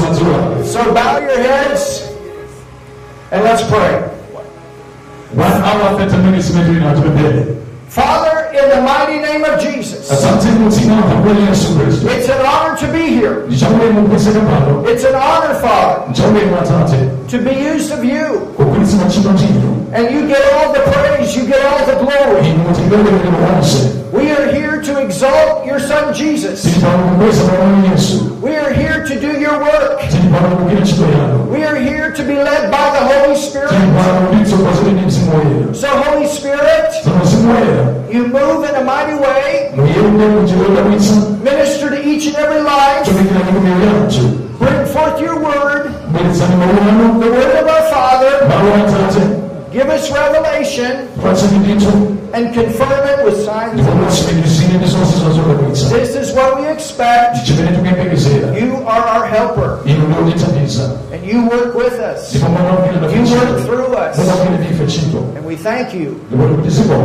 mazuva So bow your heads and let's pray. one hour 30 minutes mbele na Father, in the mighty name of Jesus, asante mutima pamoja yesu kristo it's an honor to be here. nichaulemu kukweseka pano It's an honor, Father, to be used of you. And you get all the praise, you get all the glory. We are here to exalt your Son Jesus. We are here to do your work. We are here to be led by the Holy Spirit. So, Holy Spirit, you move in a mighty way, minister to each and every life, bring forth your word, bweretsani mawu anu the word of our Father, give us revelation, and confirm it with signs ndipo and wonders. mutsimikizire ndi zonse zazodabwitsa This is what we expect. You are our helper, and you work with us. You work through us, munawukira ndife ntchito and we thank you,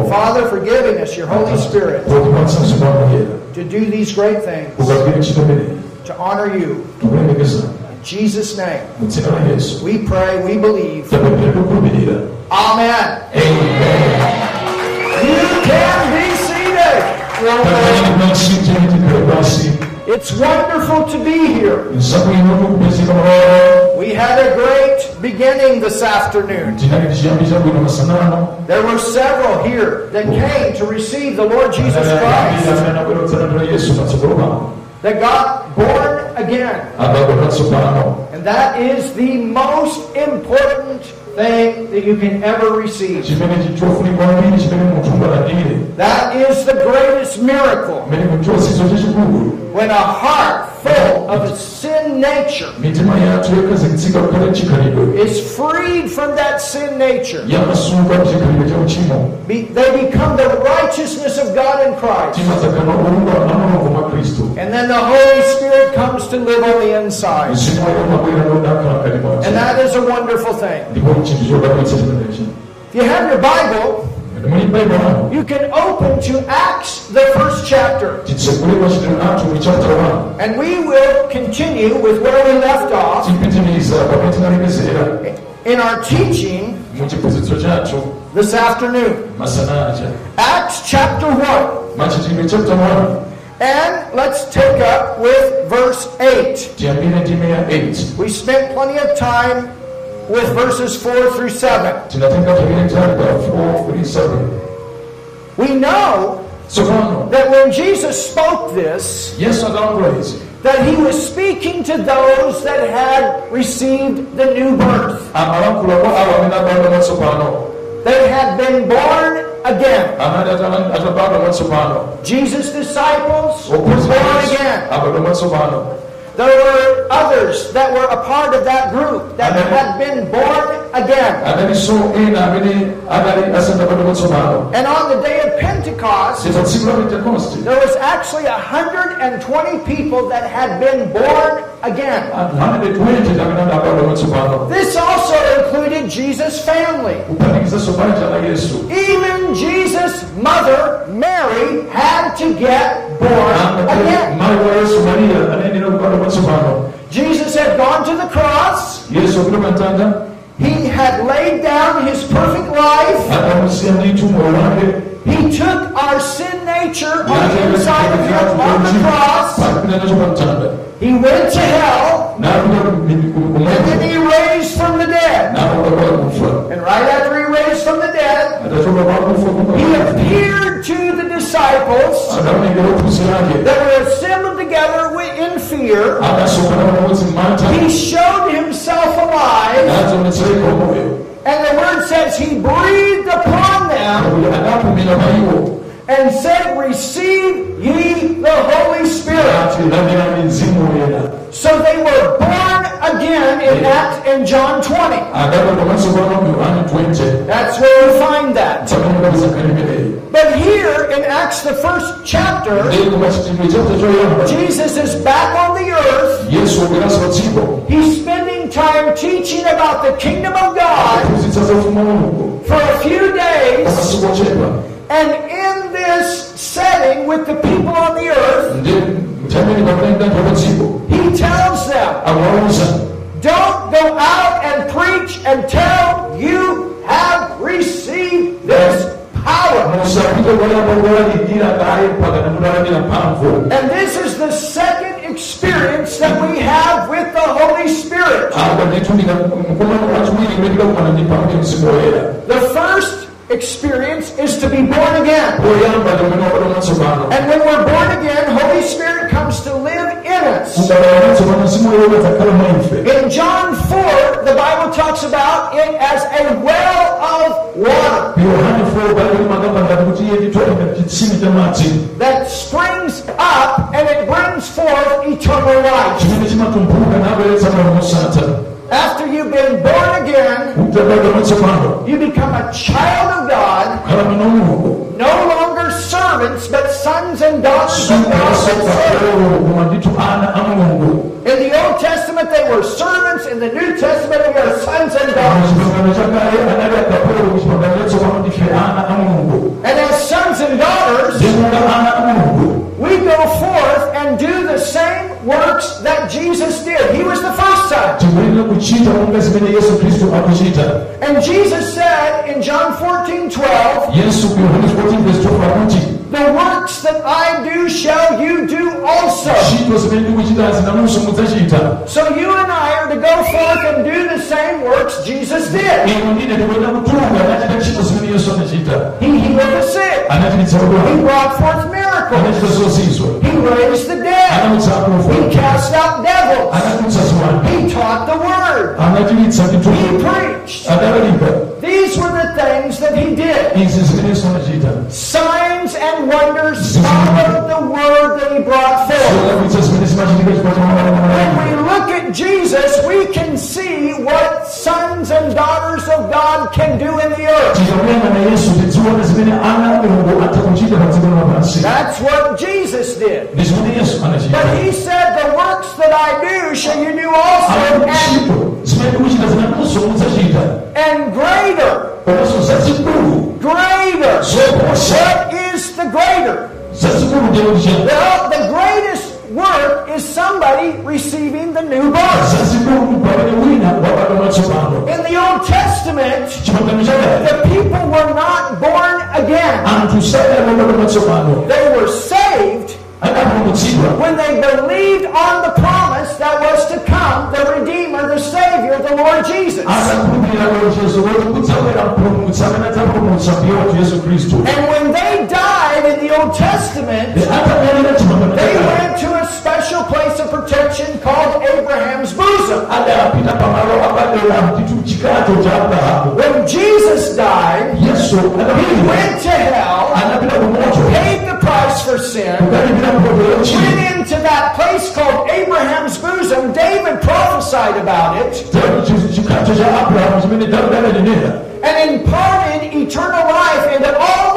Father, for giving us your Holy Spirit potipatsa mzimu wanu woyera to do these great things, ukagwira ntchito imeneyi to honor you. In Jesus' name, mu dzina la yesu we pray, we believe. Amen. Amen. You can be seated. It's wonderful to be here. zabwino tikupezeka malolo We had a great beginning this afternoon. tinali tichiyambi chabwino masanano There were several here that came to receive the Lord Jesus Christ, anabwerotsatandula yesu patsogolo pano that got born again. And that is the most important thing that you can ever receive. chimene chofunika kwambiri chimene munthu ungalandire That is the greatest miracle. chimene muchosizo chachikulu When a heart full of a sin nature mitima yathu yokhazikitsika kukhale chikhalidwe is freed from that sin nature, yamasuka chikhalidwe cha uchimo be, they become the righteousness of God in Christ. And then the Holy Spirit comes to live on the inside. And that is a wonderful thing. If you have your Bible, you can open to Acts, the first chapter. titsegule machitidwe athu mu chapter 1 And we will continue with where we left off in our teaching this afternoon. Acts chapter 1. Machitidwe chapter 1 And let's take up with verse 8. tiyambire ndime ya 8 We spent plenty of time with verses 4 through 7. tinatenga tabiri nthawi pa 4 kuli 7 We know that when Jesus spoke this, izi that he was speaking to those that had received the new birth. amalankhula kwa awo amene abadwa mwatsopano They had been born again. amene atala- atabadwa mwatsopano Jesus' disciples were born again. There were others that were a part of that group that Amen. had been born again. adalinso ena amene adali asanabadwa mwatsopano And on the day of Pentecost, ndipo tsiku la pentekoste there was actually 120 people that had been born again. anthu 120 amene adabadwa mwatsopano This also included Jesus' family. kuphatikizaso banja la yesu Even Jesus' mother, Mary, had to get born again. Mayi wa yesu mariya anayenera kubadwa mwatsopano Jesus had gone to the cross. yesu apita pa mtanda He had laid down his perfect life. adamusiya ndithu moyo wake He took our sin nature on the inside of him on the cross. pakapita nacho pa mtanda He went to hell. And then he raised from the dead. napoka kwa kufa And right after raised from the dead, atachoka kwa kufa he appeared to the disciples that were assembled together in fear. adasonkhana pamodzi m'mantha He showed himself alive. And the word says he breathed upon them kuti adapumira pa iwo and said, Receive ye the Holy Spirit. ati landirani mzimu woyera So they were born again in Acts in John 20. adabadwa mwatsopano mu yohane 20 That's where you find that. pamene kapeza nkhani imeneyi But here in Acts, the first chapter, ndi kumachitidwe chapter choyamba Jesus is back on the earth. yesu wabweranso pa dziko He's spending time teaching about the kingdom of God aphunzitsa za ufumu wa mulungu for a few days. And in this setting with the people on the earth, ndi mthamini pamene ndanthu pa dziko he tells them, Don't go out and preach until you have received this power. musapite kwayamba kuwalalikira kaye mpaka namulalamira mphamvu And this is the second experience that we have with the Holy Spirit. apa ndithunika mkumano wachiwiri kumetika kumana ndi pamwe mzimu woyera The first experience is to be born again. And when we're born again, Holy Spirit comes to live in us. In John 4, the Bible talks about it as a well of water yohane 4 bali magamba ngati kuti iye nditoleka chitsime cha madzi that springs up and it brings forth eternal life. After you've been born again, you become a child of God, no longer servants, but sons and daughters of God. In the Old Testament, they were servants. In the New Testament, they are sons and daughters. And as sons and daughters, we go forth and do the same works that Jesus did. He was the first son. tikuyenera kuchita monga zimene yesu khristu akuchita And Jesus said in John 14 12, yesu ku yohane 14 verse 12 akuti The works that I do shall you do also. ntchito zimene ndikuchita zinanunso mudzachita So you and I are to go forth and do the same works Jesus did. ino ndine ndikuyenera kutuluka anachita ntchito zimene yesu anachita He healed the sick. He brought forth miracles. He raised the dead. He cast out devils. He taught the word. He preached. These were the things that he did. izi zimene yesu anachita Signs and wonders followed the word that he brought forth. Zodabwitsa zimene zimachitika When we look at Jesus, we can see what sons and daughters of God can do in the earth. tikakuyang'ana yesu tidziona zimene ana a mulungu atha kuchita pa dziko lapansi That's what Jesus did. ndi zimene yesu But he said, The works that I do shall you do also, and, ntchito zimene ndikuchita zinanunso mudzachita and greater. Greater. What is the greater? the work is somebody receiving the new birth. In the Old Testament, the people were not born again. They were saved when they believed on the promise that was to come, the Redeemer, the Savior, the Lord Jesus. And when they Old Testament, they went to a special place of protection called Abraham's bosom. adapita pamalo apadera mtitu chikato cha abrahamu When Jesus died, he went to hell, paid the price for sin, went into that place called Abraham's bosom. David prophesied about it. Chikato cha abrahamu chimene davide adanenera and imparted eternal life into all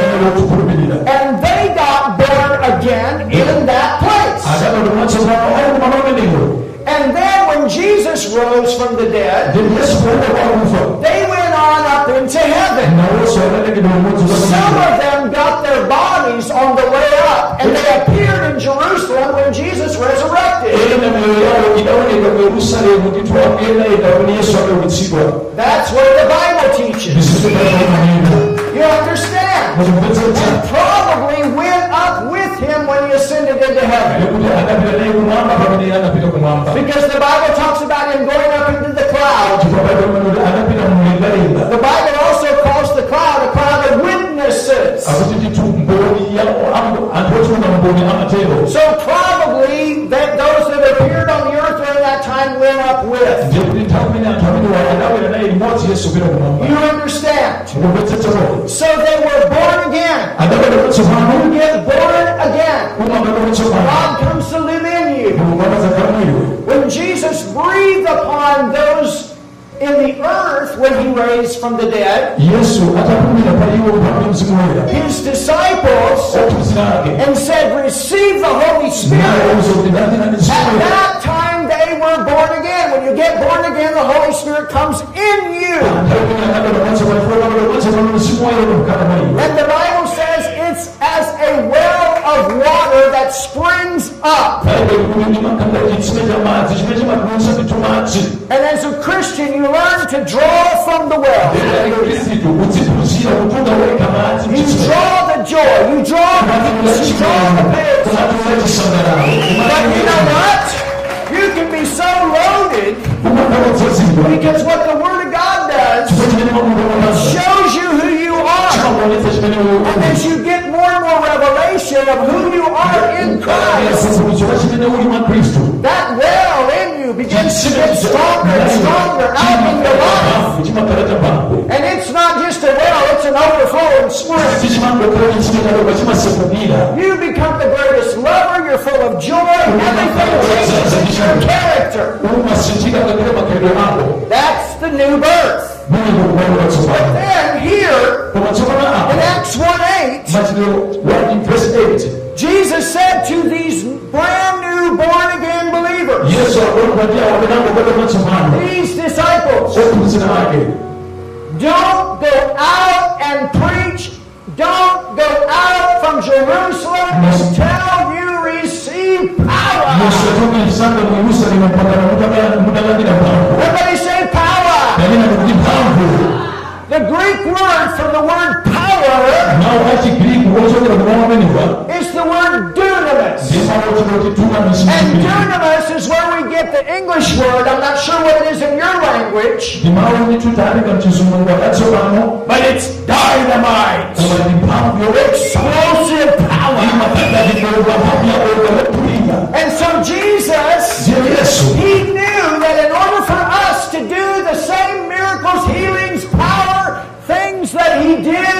And they got born again in that place. adapita mwatsopano ali kumalo amenewo And then when Jesus rose from the dead, ndi yesu kuuka kwakufa they went on up into heaven. nawonso adalekedwa umodzi Some of them got their bodies on the way and they appeared in Jerusalem when Jesus resurrected. ena moyo yawo idaoneka ku yerusalemu ndithu akuyenda enda pamene yesu akaukitsidwa That's what the Bible teaches. You understand? And probably went up with him when he ascended into heaven. kuti adapita naye kumwamba pamene anapita kumwamba Because the Bible talks about him going So probably that those that appeared on the earth during that time went up with. ndiye he raised from the dead, his disciples, and said, Receive the Holy Spirit. At that time they were born again. When you get born again, the Holy Spirit comes in you. And the Bible says it's as a well of water that springs up ocean, you learn to draw from the well. You draw the joy, you draw the peace, you draw the peace. But you know what? You can be so loaded because what the Word of God does shows you who you are. And as you get more and more revelation of who you are in Christ you begins to get stronger and stronger out in the life. And it's not just a well, it's an overflowing spirit. You become the greatest lover, you're full of joy, everything changes in your character. That's the new birth. But then here in Acts 1 8, Jesus said to these brand new born these disciples don't go out and preach, don't go out from Jerusalem until you receive power. Everybody say power. The Greek word from the word word. It's the word dunamis. And dunamis is where we get the English word. I'm not sure what it is in your language. But it's dynamite. Explosive power. And so Jesus, he knew that in order for us to do the same miracles, healings, power, things that he did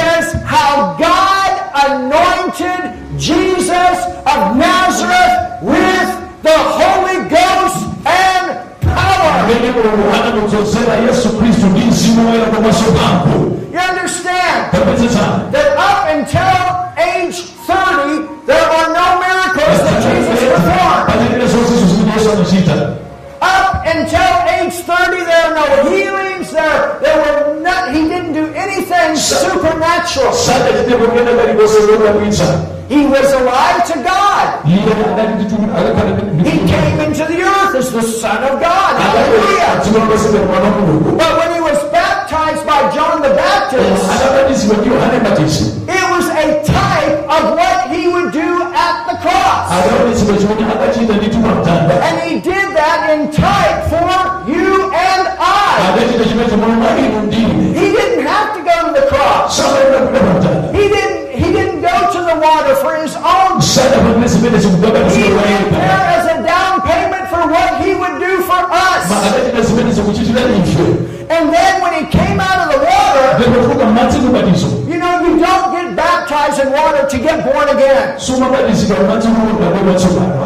soma ba lisiba ba ti kuro na ba ba ti ba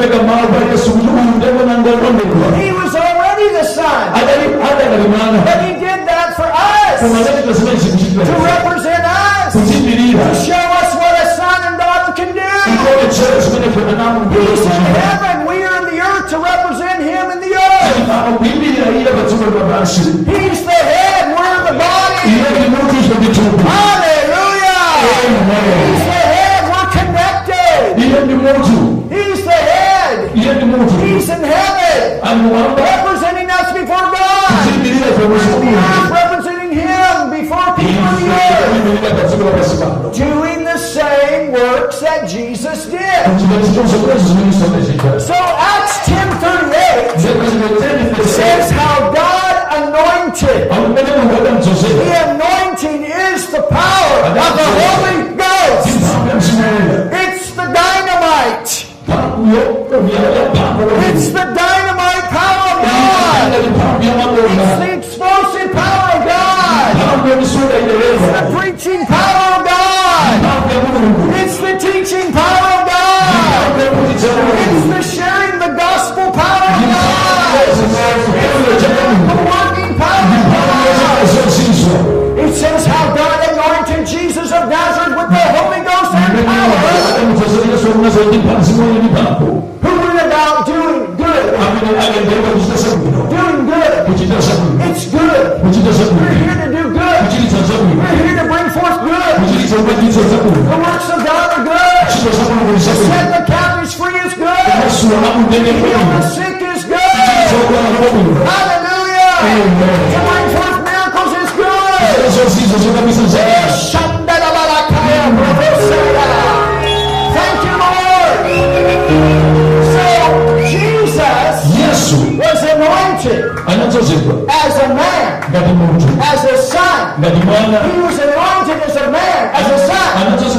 make a mark, by. Head. iye ndi muntu He's in heaven, representing us before God. ziyimirira ife muzi The mulungu earth representing Him before people in the earth. kuyimirira padziko lapansi pano Doing the same works that Jesus did. chimene chonse kulezi zimene sonezita So Acts 10.38 says how God anointed. The anointing is the power of the Holy Ghost. It's the dynamite power of God. It's the explosive power of God. idereva The preaching power of God. It's the teaching power of God. It's the sharing the gospel power of God. The working power of God. It says how God anointed Jesus of Nazareth with the Holy Ghost and power. The works of God are good. Set the captives free is good. Heal the sick is good. Hallelujah. To bring forth miracles is good. Thank you, Lord. So, Jesus was anointed as a man, as a son. He was anointed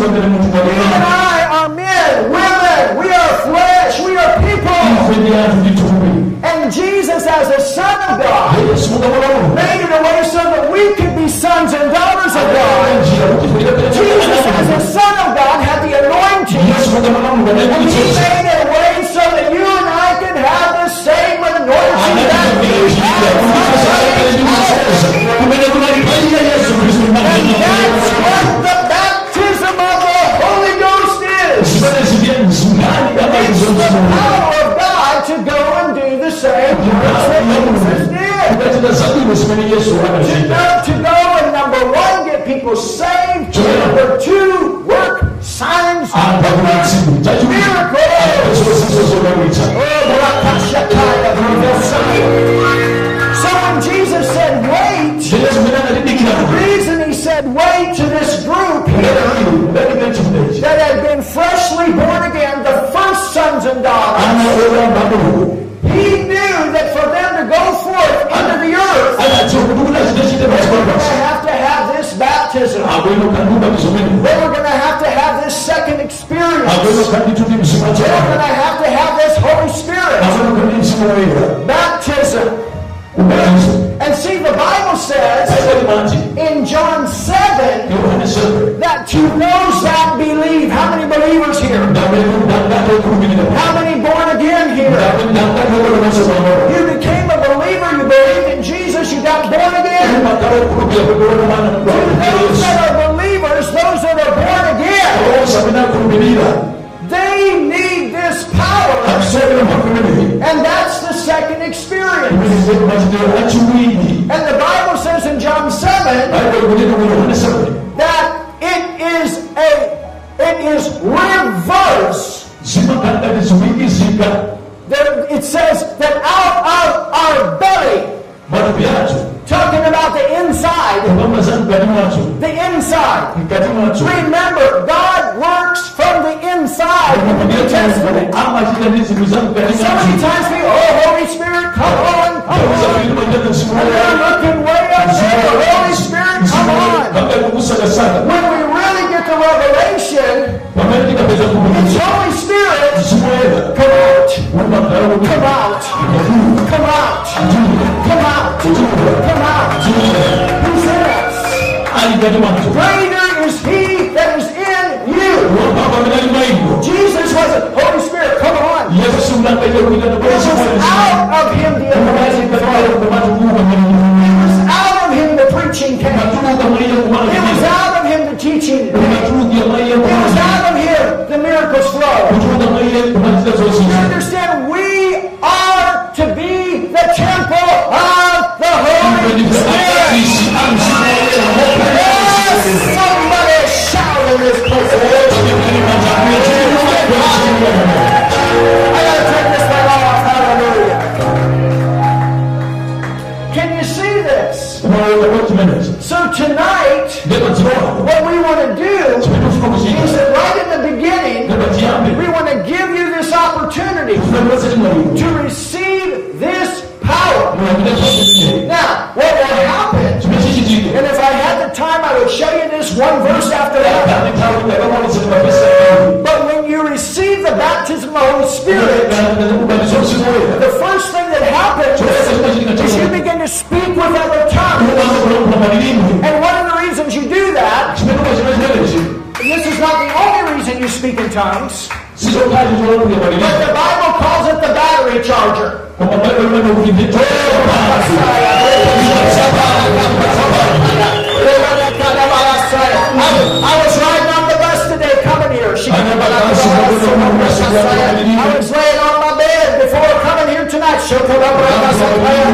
and I are men, women, we are flesh, we are people. ife ndi anthu ndi thupi And Jesus, as a son of God, yesu mukamwana mulungu made it a way so that we could be sons and daughters of God. Jesus, as a son of God, had the anointing. yesu mukamwana mulungu He made it a way so that you and I could have the same anointing that we have. Power of God to go and do the same works that Jesus did. ukachita zabwino zimene yesu anachita Now, to go and number one, get people saved. Number two, work signs anthu and akulatsimu chachiwiri miracles. First sons and daughters, ana oyamba mulungu he knew that for them to go forth under the earth, anadziwa kuti kuti achitachite they were going to have to have this baptism. abwino kanduka mizomene They were going to have to have this second experience. abwino kandituti mzimu They were going to have to have this Holy Spirit. Abwino kandi mzimu woyera baptism. And see, the Bible says in John 7 7 that to those that believe, how many believers here? How many born again here? You became a believer, you believed in Jesus, you got born again. mwana Those that are believers, those that are born again, they need this power. And that's the second experience. Imene machitiro achiwiri And the Bible says in John 7 aiko kunena mu yohane 7 that it is a it is reverse. There, it says that out of our belly, talking about the inside, kupamba za mkati mwacho the inside. Remember, God works from the inside. In the Testament. amachita ndi zinthu za mkati So many times we, oh, Holy Spirit, come on, come they're looking way up Holy Spirit, come on. When we really get the revelation, Holy Spirit, come out, umakhala kuti come out, come out, come out, come out. Who's in us? Greater is He was out of Him the anointing. It was out of Him the preaching came. It was out of Him the teaching. It was out of Him the miracles flowed. You understand? We are to be the temple of the Holy Spirit. Somebody shout in this place. Tonight, what we want to do is that right in the beginning, we want to give you this opportunity to receive this power. Now, what will happen, and if I had the time, I would show you this one verse after that. ane nthawi ndakamalisa mapesa But when you receive the baptism of the Holy Spirit, And one of the reasons you do that, this is not the only reason you speak in tongues, but the Bible calls it the battery charger. I was riding on the bus today coming here. She- I was laying on my bed before coming here tonight. Praying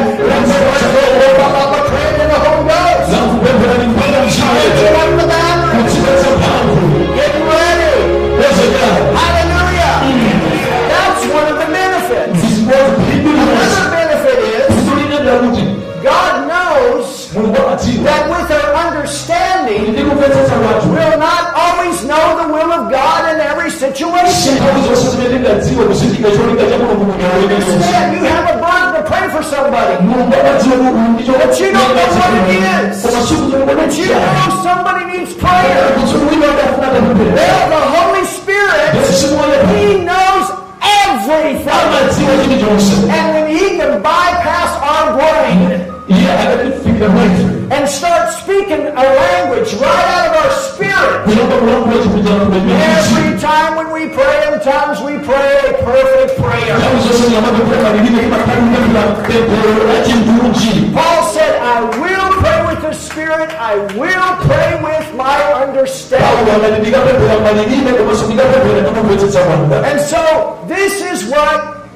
And so, this is what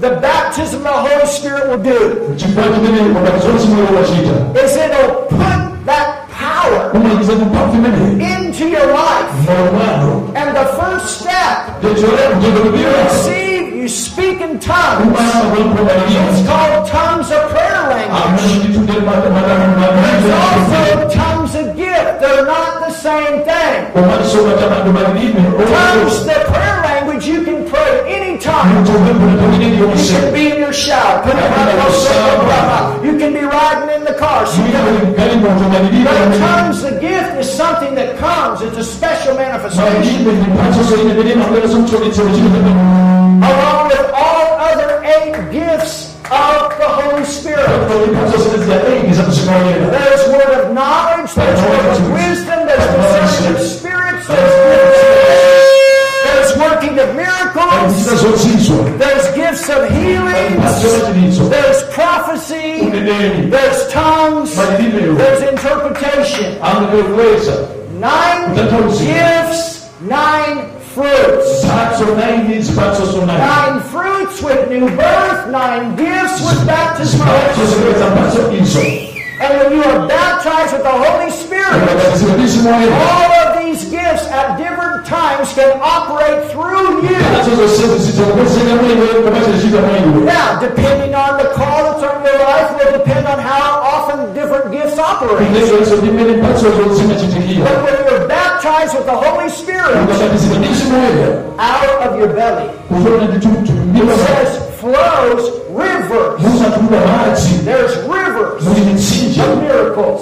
the baptism of the Holy Spirit will do. Is it'll put that power into your life. And the first step, you receive, you speak in tongues. It's called tongues of prayer language. There's also tongues Tongues, the prayer language, you can pray anytime. You can be in your shower. You can be riding in the car. But tongues, the gift is something that comes. It's a special manifestation. Along with all other eight gifts of the Holy Spirit. There's word of knowledge, there's word of wisdom, there's prophecy, there's tongues, there's interpretation. Nine gifts, nine fruits. Nine fruits with new birth, nine gifts with baptism. of the Holy And when you are baptized with the Holy Spirit, all Now, depending on the call that's on your life, will depend on how often different gifts operate. But when you're baptized with the Holy Spirit, out of your belly, it says flows rivers. There's rivers of miracles.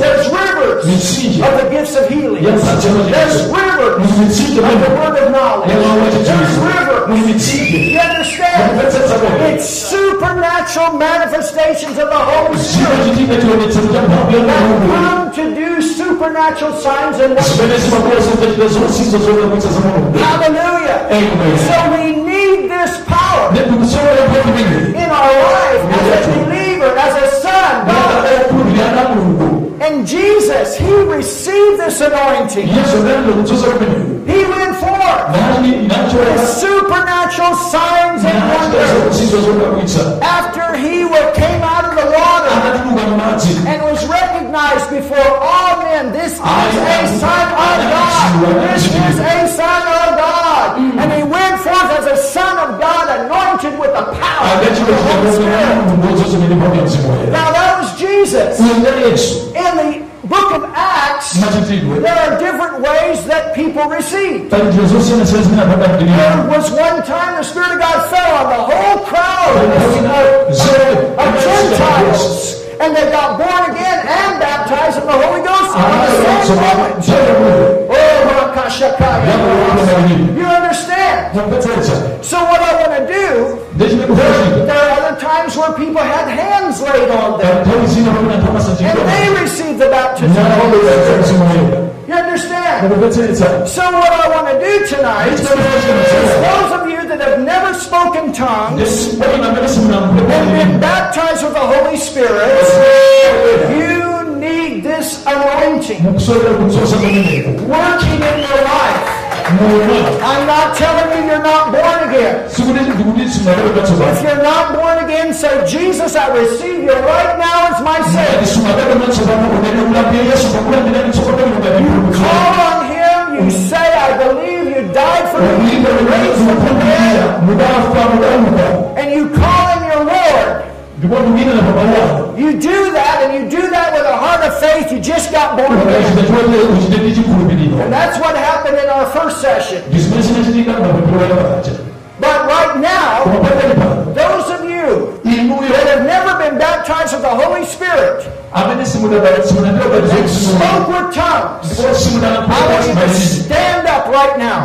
There's rivers of the gifts of healing. There's rivers of the word of knowledge. There's rivers. You understand? It's supernatural manifestations of the Holy Spirit that come to do supernatural signs and wonders. Hallelujah. Amen. So we need this power in our life as a believer, as a son. God. And Jesus, He received this anointing. He went forth with supernatural signs and wonders. After He came out of the water and was recognized before all men, this is a son of God. This is a son of God. And He went forth as a son of God, anointed with the power of the Holy Spirit. Now that was Jesus. In the book book of Acts, there are different ways that people receive. pali njira zosiyana-siyana zimene There was one time the Spirit of God fell on the whole crowd. Of, of Gentiles, and they got born again and baptized in the Holy Ghost. The same moment. Oh, You understand? So what I want to do, there, there are other times where people had hands laid on them, nthawi zina pamene anthu and they received the baptism. Of the Spirit. You understand? So what I want to do tonight is those of you that have never spoken tongues pali amene simunamvule and been baptized with the Holy Spirit, you need this anointing. Mukusolera kudzosa pamenepo working in your life. I'm not telling you you're not born again. sikuti ndikuti simunaloka If you're not born again, say, Jesus, I receive you right now as my Savior. simunaloka tsopano unene ulambire yesu pakulandirani tsopano ngati Call on Him. You say, I believe you died for me. You raised from the dead. And you call You do that, and you do that with a heart of faith. You just got born again. And that's what happened in our first session. But right now, those of you that have never been baptized with the Holy Spirit batizo spoke with tongues, I want you to stand up right now.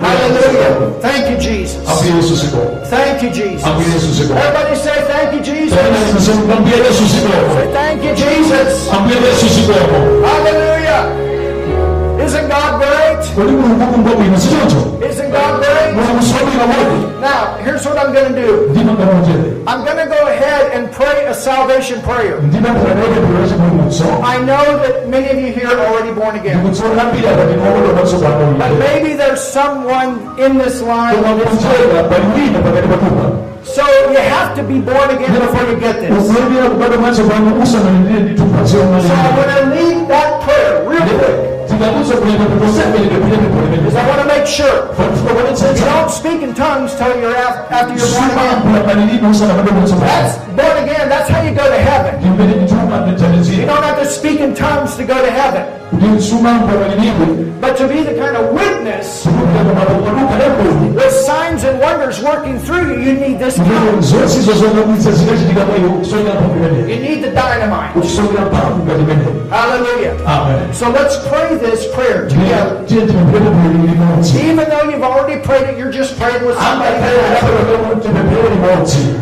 Hallelujah. Thank you, Jesus. Thank you, Jesus. Everybody say thank you, Jesus. ambuye yesu sikomo Say thank you, Jesus. ambuye yesu sikomo Hallelujah. Isn't God great? Kodi mulungu ngobwino sichoncho Isn't God great? mulungu sobwino modi Now, here's what I'm going to do. I'm going to go ahead and pray a salvation prayer. I know that many of you here are already born again. ndikutsolambira kuti nokola But maybe there's someone in this line. koma kunjera paliwina pakati patupa So you have to be born again before you get this. ukulembera kubadwa matsopano usanalindire nditupa So I'm going to lead that prayer real quick. Tikakuza kulenda kutosembereke Because I want to make sure you don't speak in tongues till you're af- after you're born again. sumampula malilime usanabadwa matsopano That's born again. That's how you go to heaven. You don't have to speak in tongues to go to heaven. kuti sumampula malilime But to be the kind of witness with signs and wonders working through you, you need this power. zonse izo zodabwitsa zikachitika mwa iwe kusongera mphamvu imeneyo You need the dynamite. kuchisongera mphamvu ngati imeneyo Hallelujah. amen So let's pray this prayer together. tiye tipemphere bwino limodzi Even though you've already prayed it, you're just praying with somebody.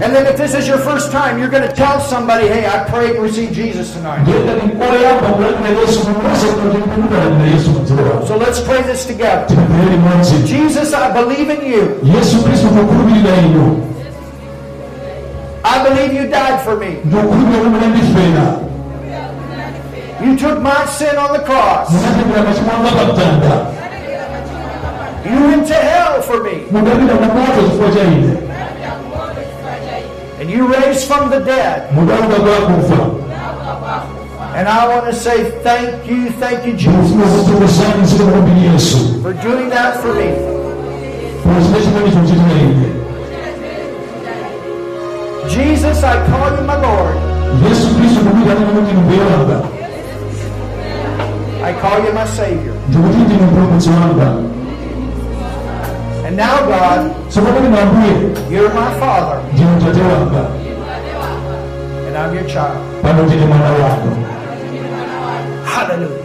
And then if this is your first time, you're going to tell somebody, hey, I prayed and received Jesus tonight. ndiyenda ndikoyamba kulandira yesu mumasa kuti ndikulandira yesu mdziko lako So let's pray this together. Jesus, I believe in you. yesu khristu ndikukhulupirira inu I believe you died for me. You took my sin on the cross. You went to hell for me. And you raised from the dead. And I want to say thank you, thank you, Jesus, for doing that for me. Jesus, I call you my Lord. I call you my Savior. ndikuti ndine mpulumutsi wanga And now, God, tsopano ndine ambuye you're my Father, ndine mtate wanga and I'm your child. pano ndine mwana wanga Hallelujah.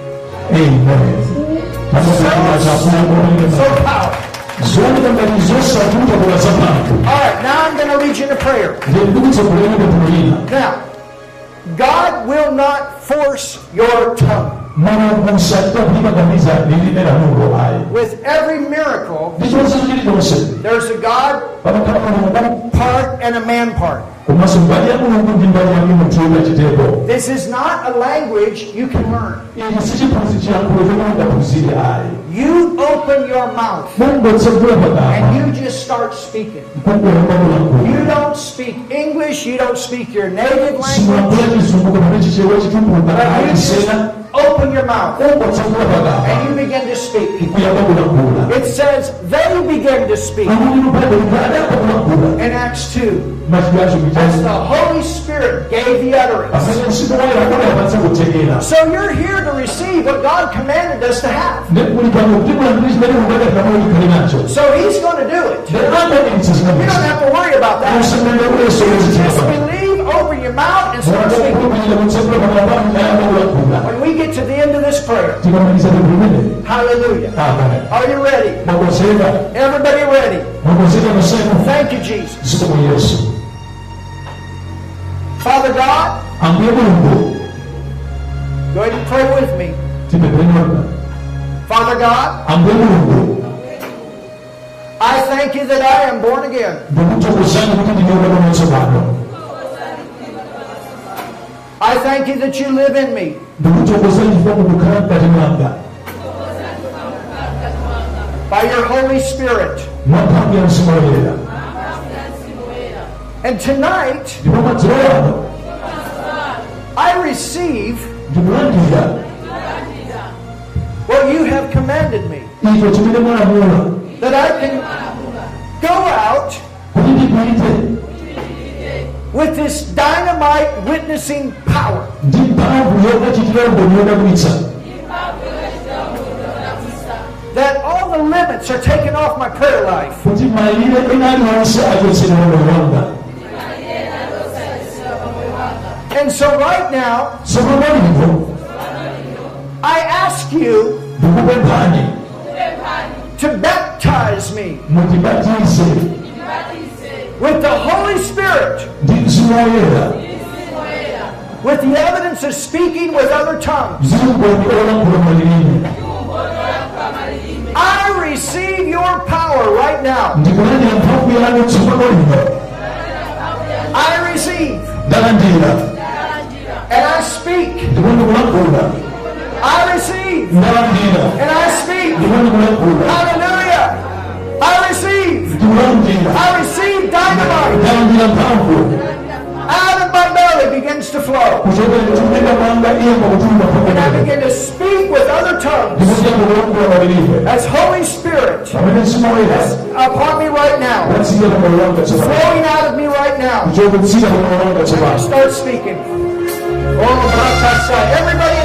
amen. Panokuaa So powerful. zooneka ngati zosakuta kula zapanthu All right, now I'm going to lead you in a prayer. ndiye ndikutsogolereni pemphero lina Now, God will not force your tongue. Mubuusa tobibaganiza lirimera n'olwo ayi With every miracle, ndikibazo kiri kyose there's a God part and a man part. ku maaso mbalya mulungu ndi mbalyange mutuula kiteeko This is not a language you can learn. ekyo si kipuzi kyankulo kyomunda kuziri ayi You open your mouth and you just start speaking. You don't speak English, you don't speak your native language, simwakula kizunguko nabe kikyewa kitumbuga but you ayiseera just open your mouth and you begin to speak. It says they begin to speak amuliro bayibuli baadako bulankula in Acts 2 makigakyo as the Holy Spirit gave the utterance. amanya nsibuwayo akola yabanza kutegeera So you're here to receive what God commanded us to have. ne buli pano okutibulangiriza bali mubagatiramu olikali nakyo So He's going to do it. You don't have to worry about that. Osemere olesowezi Just kyaba believe, open your mouth, and start speaking. When we get to the end of this prayer, hallelujah. amen Are you ready? Everybody ready? Thank you, Jesus. Father God, go ahead and pray with me. Father God, I thank you that I am born again. I thank you that you live in me. by your Holy Spirit. And tonight, I receive what you have commanded me. That I can go out with this dynamite witnessing power. That all the limits are taken off my prayer life. And so right now, I ask you to baptize me with the Holy Spirit, with the evidence of speaking with other tongues. I receive your power right now. I receive and I speak. I receive and I speak. Hallelujah. I receive. I receive dynamite. Out of my belly begins to flow. kuchokera mtumeka mwanga iyamba kutuluka And I begin to speak with other tongues. Ndikutyamba kulankhula malilime as Holy Spirit. Woyera upon me right now, watsika pa moyo wanga tsopano flowing out of me right now. chokutsika pa moyo wanga tsopano Start speaking. Oh. Everybody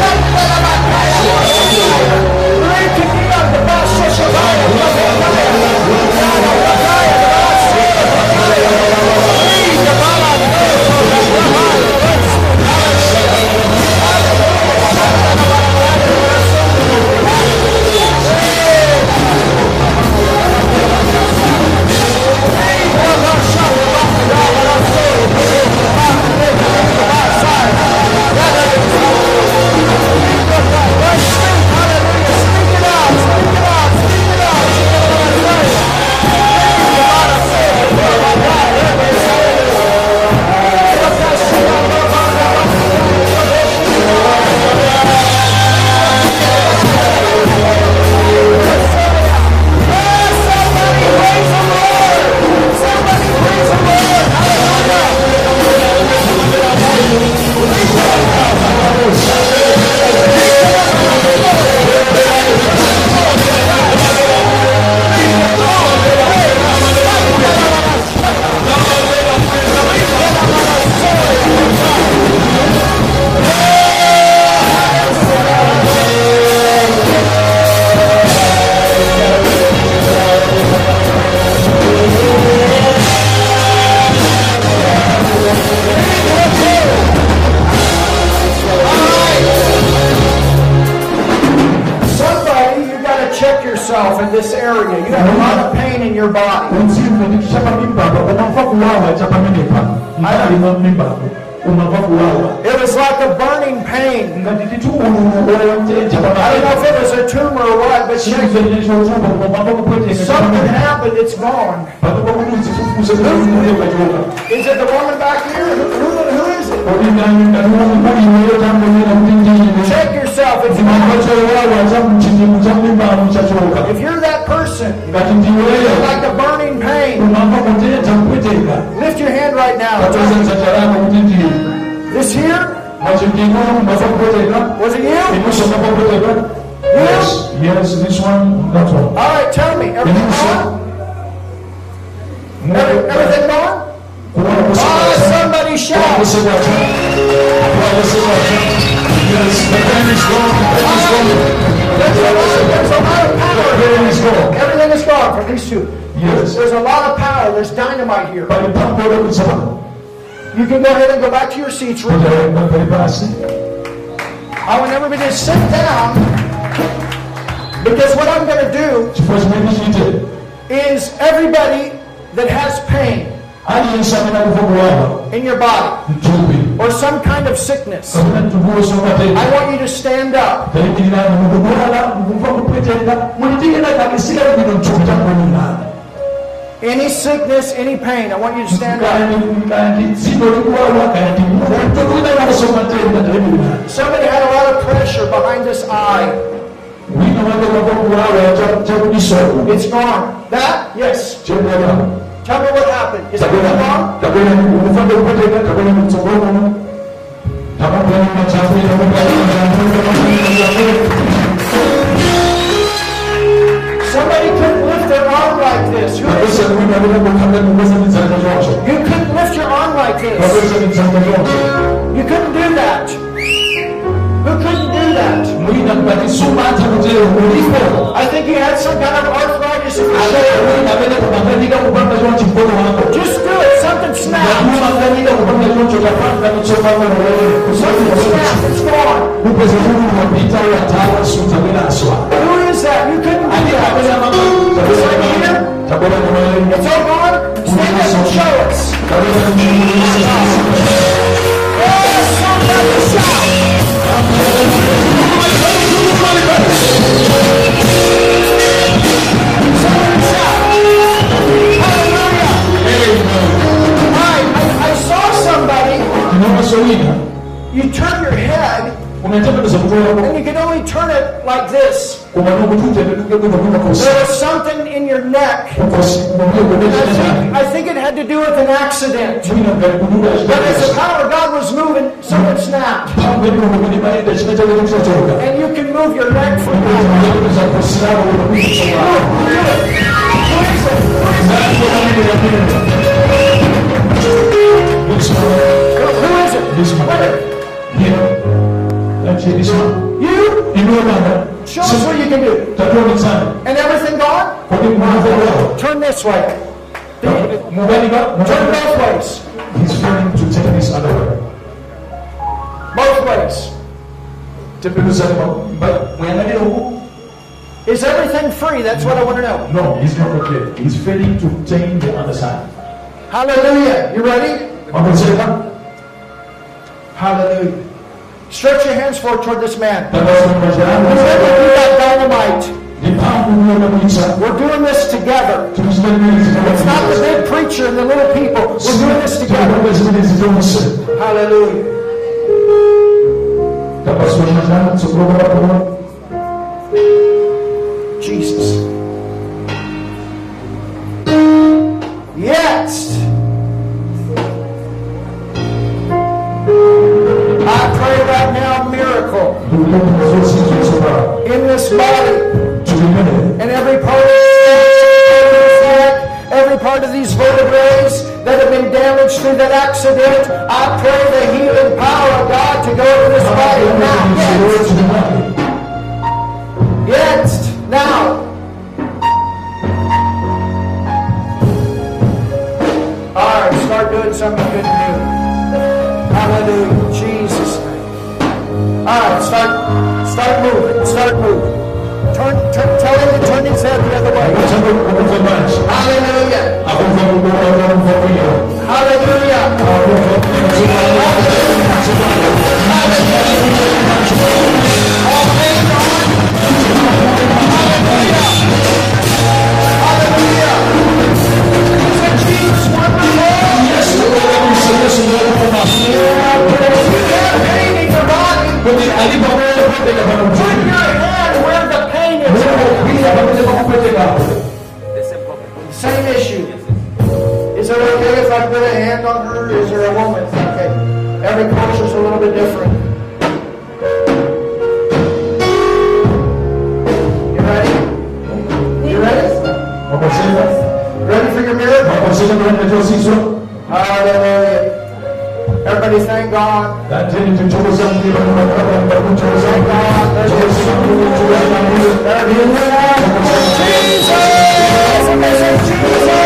in this area. You have a lot of pain in your body. unzimve ndichapa mimbako umamva kuwawa chapa menepa mbalima mimbako umamva kuwawa It was like a burning pain. ngati nditi ululu woyonjenja I don't know if it was a tumor or what, but check it. chiizoinechotupa umamva kupweteka Something happened, it's gone. patopa kuti uzifufuze kuuye kachoka Is it the woman back here? Who, who, who is it? odingani ngatiwone pali iweyo tambonera kuti ndine Check yourself, it's chimamva gone. chowawa cha mchitimu cha mimbamo chachoka If you're that person, like a burning pain, umamva kutenja kupweteka lift your hand right now. katoza nzanja lako kuti ndine This here, machitimo umamva kupweteka was it you? Inusha umamva kupweteka Yes, yes, this one, that one. All right, tell me. Everything gone? Every- Everything gone? Oh, somebody shout. Pain is the pain is gone. There's a lot of- there's a lot of power. pain is gone. Everything is gone from these two. Yes. There's a lot of power. There's dynamite here. Pali pambo la kusema. You can go ahead and go back to your seats. real quick. Kuja pali basi. I want everybody to sit down because what I'm going to do Chifukwa chimene chite. is everybody that has pain Aliyense amene akuva kuwawa, in your body or some kind of sickness. I want you to stand up. Any sickness, any pain, I want you to stand up. Somebody had a lot of pressure behind this eye. It's gone. That? Yes. Tell me what happened. Is everything gone? Tabona ukufanda kupweteka, tabona mtsogolo. Tabona machafu, tabona Somebody couldn't lift their arm like this. Who is Kabisa mwina bila kukanda kukosa mizanga yonse. You couldn't lift your arm like this. Kabisa mizanga yonse. You couldn't do that. Who couldn't do that? Mwina kati suma hata kutero. I think he had some kind of arthritis in your Ale shoulder. mwina bele kubanganyika kupanga chonchi mkono wako. Just do it. Something snapped. Kubanganyika kupanga chonchi utapanga michoma wewe. Something snapped. It's gone. Upeze Mungu wapita yatawa suta bila aswa. Who is that? You couldn't do that. It's right here. It's all gone. Stand up and show us. Sowina. you turn your head, and you can only turn it like this. kumano kutute ndugu kwa kosi. There was something in your neck. Kosi mwambie And I think. I think it had to do with an accident. Mwina ngari kunuka But as the power of God was moving, something snapped. Pamwe ni Mungu ni maenda china chake kilichotoka. And you can move your neck from that. Unaweza kusimama unakuja sawa. Do it. Who is it? This one. Who who is it? This one. Where? Here. Actually, this one. You? You know about Show us what you can do. And everything gone? Kwa nini mwanzo wao? Turn this way. Mugani ba? Turn both ways. He's failing to take this other way. Both ways. Tepelo sana ba? Mwangalie huku. Is everything free? That's what I want to know. No, he's not okay. He's failing to take the other side. Hallelujah. You ready? Wamesema Hallelujah. Stretch your hands forward toward this man. tangazo maisha yangu. Remember, you got dynamite. Ni pangu mwana mwisa. We're doing this together. It's not the big preacher and the little people. We're doing this together. Hallelujah. Right now miracle in this body and every part every part of these vertebrae that have been damaged through that accident. I pray the healing power of God to go to this body now. Yes. Yes. Now. All right, start doing something good do. Hallelujah. Jesus'. All right, start, start moving. Start moving. turn, turn, tell him to turn his head the other way. cyangwa ukumva amazi Hallelujah. akumva kugora akumva kuyo Hallelujah. Put your hand where the pain is. kuya pamene pakupetekapo Same issue. Is it okay if I put a hand on her? Is there a woman? Okay. Every culture's a little bit different. You ready? You ready? Ready for your miracle? makwaseka kulanda chosiswa Hallelujah. Everybody thank God. tateni tuchokoza mlima tunakwenda kuchokoza Thank God. There's chokoza mlima tunakwenda There he is. Jesus! Somebody say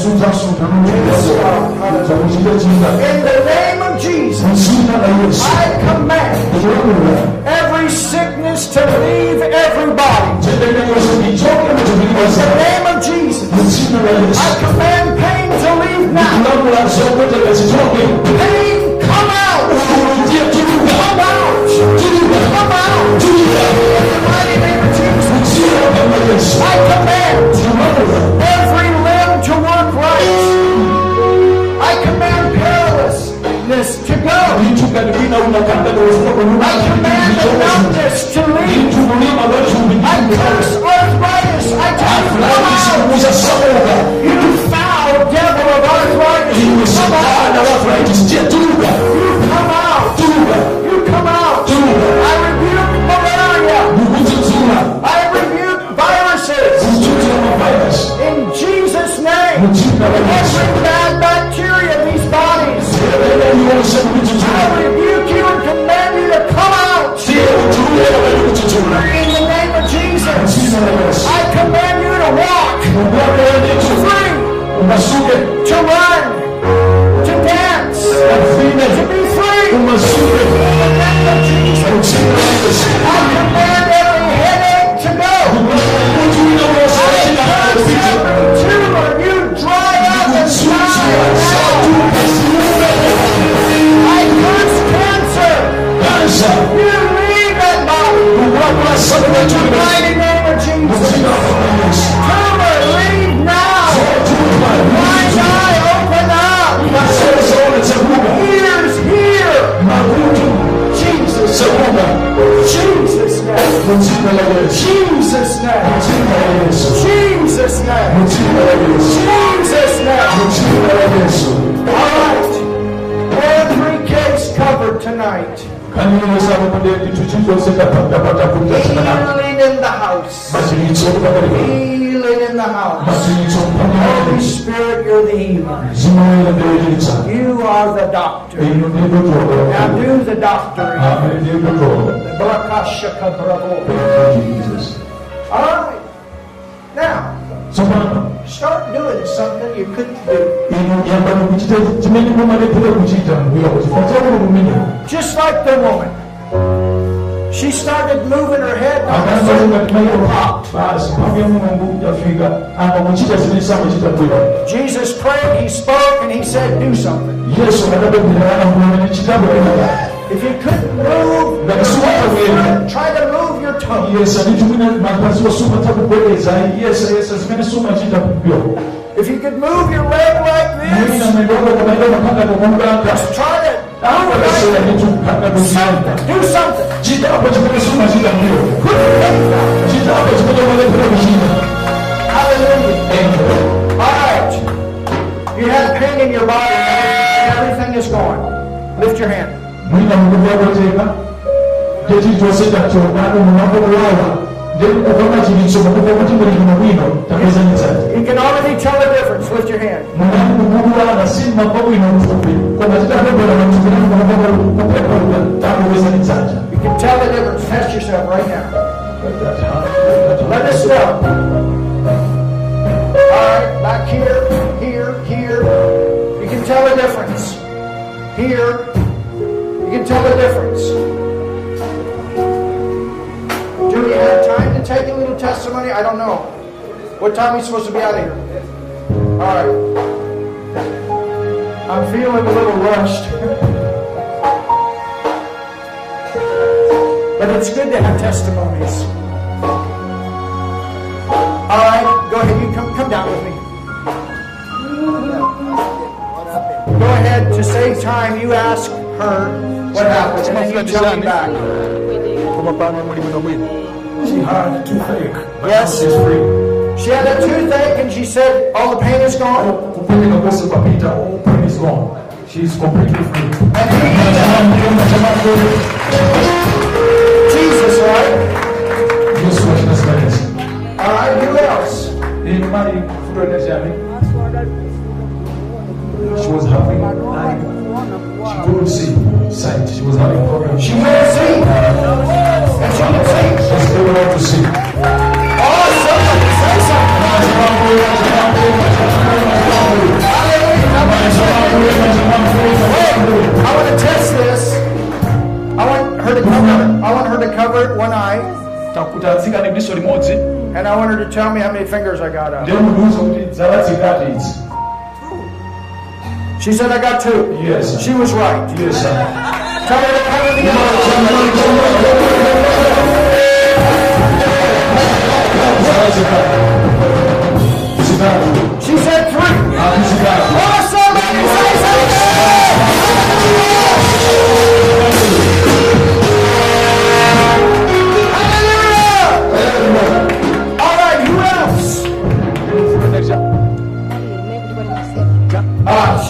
anokuja kusunzasuta chakuchita china In the name of Jesus, mzina la yesu I command every sickness to leave every body. chitenda yose ichoke In the name of Jesus, mzina la yesu I command pain to leave now. ndikulamula zokoteka zichoke Pain, come out. Come out. Come out. tuluka In the numbness to leave. itululima lwachumbi I curse arthritis. I tell you, come out. afulaisimuza samuka You foul devil of arthritis. You come out. imusakana wafulaitisi je tuluka You come out. tuluka You come out. tuluka I rebuke malaria. ndikudzudzula I rebuke viruses. In Jesus' name. mudzina la yesu Every I rebuke you and command you to come out. In the name of Jesus. I command you to walk free, to run, to dance, to be free. In the name of Jesus. I command God name of Jesus. Now. My God, open up. Hear. Jesus. Jesus name. Jesus name. Jesus name. Jesus name. All right. Every case covered tonight. Healing in the house. basiritso Holy bakari Spirit, you're the healer. You are the doctor. ino ndi dotoro Now do the doctoring. amen ndi dotoro Brakashaka bravo. jesus All right. Now, start doing something you couldn't do. Just like the woman. She started moving her head. Jesus prayed, he spoke, and he said, do something. If you couldn't move, try to your tongue. yesa ndichimwina mapazi osuma takubwereza yesa yesa zimene sumachita kupyo If you could move your leg like this, mwendoko kumaenda makanga komunganga just try to awakasera nditu kanga kuziyenda something. Do something. chitapo chimene sumachita kupyo chitapo chimene malepera kuchita Hallelujah. All right. You have pain in your body. Everything is gone. Lift your hand. Mwina mulungu akoteka chechilichonse chachonano mumakokuwawa ndekukoma chilicho mukuva kuti muli kuno bwino tapezanitsati You can already tell the difference. Lift your hand. munani kukukulana simumva bwino mfupi koma chitapembera matukunakupeparuka tapezanitsanja You can tell the difference. Test yourself right now. Let us know. All right, back here, here, here. You can tell the difference. Here, you can tell the difference. Do we have time to take a little testimony? I don't know. What time are we supposed to be out of here? All right. I'm feeling a little rushed. But it's good to have testimonies. All right, go ahead. You come, come down with me. Go ahead. To save time, you ask her what happened, and then you tell me back. Uh, koma pano muli bwino bwino she had toothache but Yes. she's free She had a toothache, and she said all the pain is gone. kupweteka kwese kwapita all pain is gone she is completely free Jesus, right? yesu wachinazikanisa All right. Who else? ino mali kufutoenda she was having eye she couldn't see sight she was having problems She couldn't see, how many fingers I got up. ndiye mundiuza kuti dzavadzikati idzi She said I got two. yes She was right. yes sir. Tell her to the other.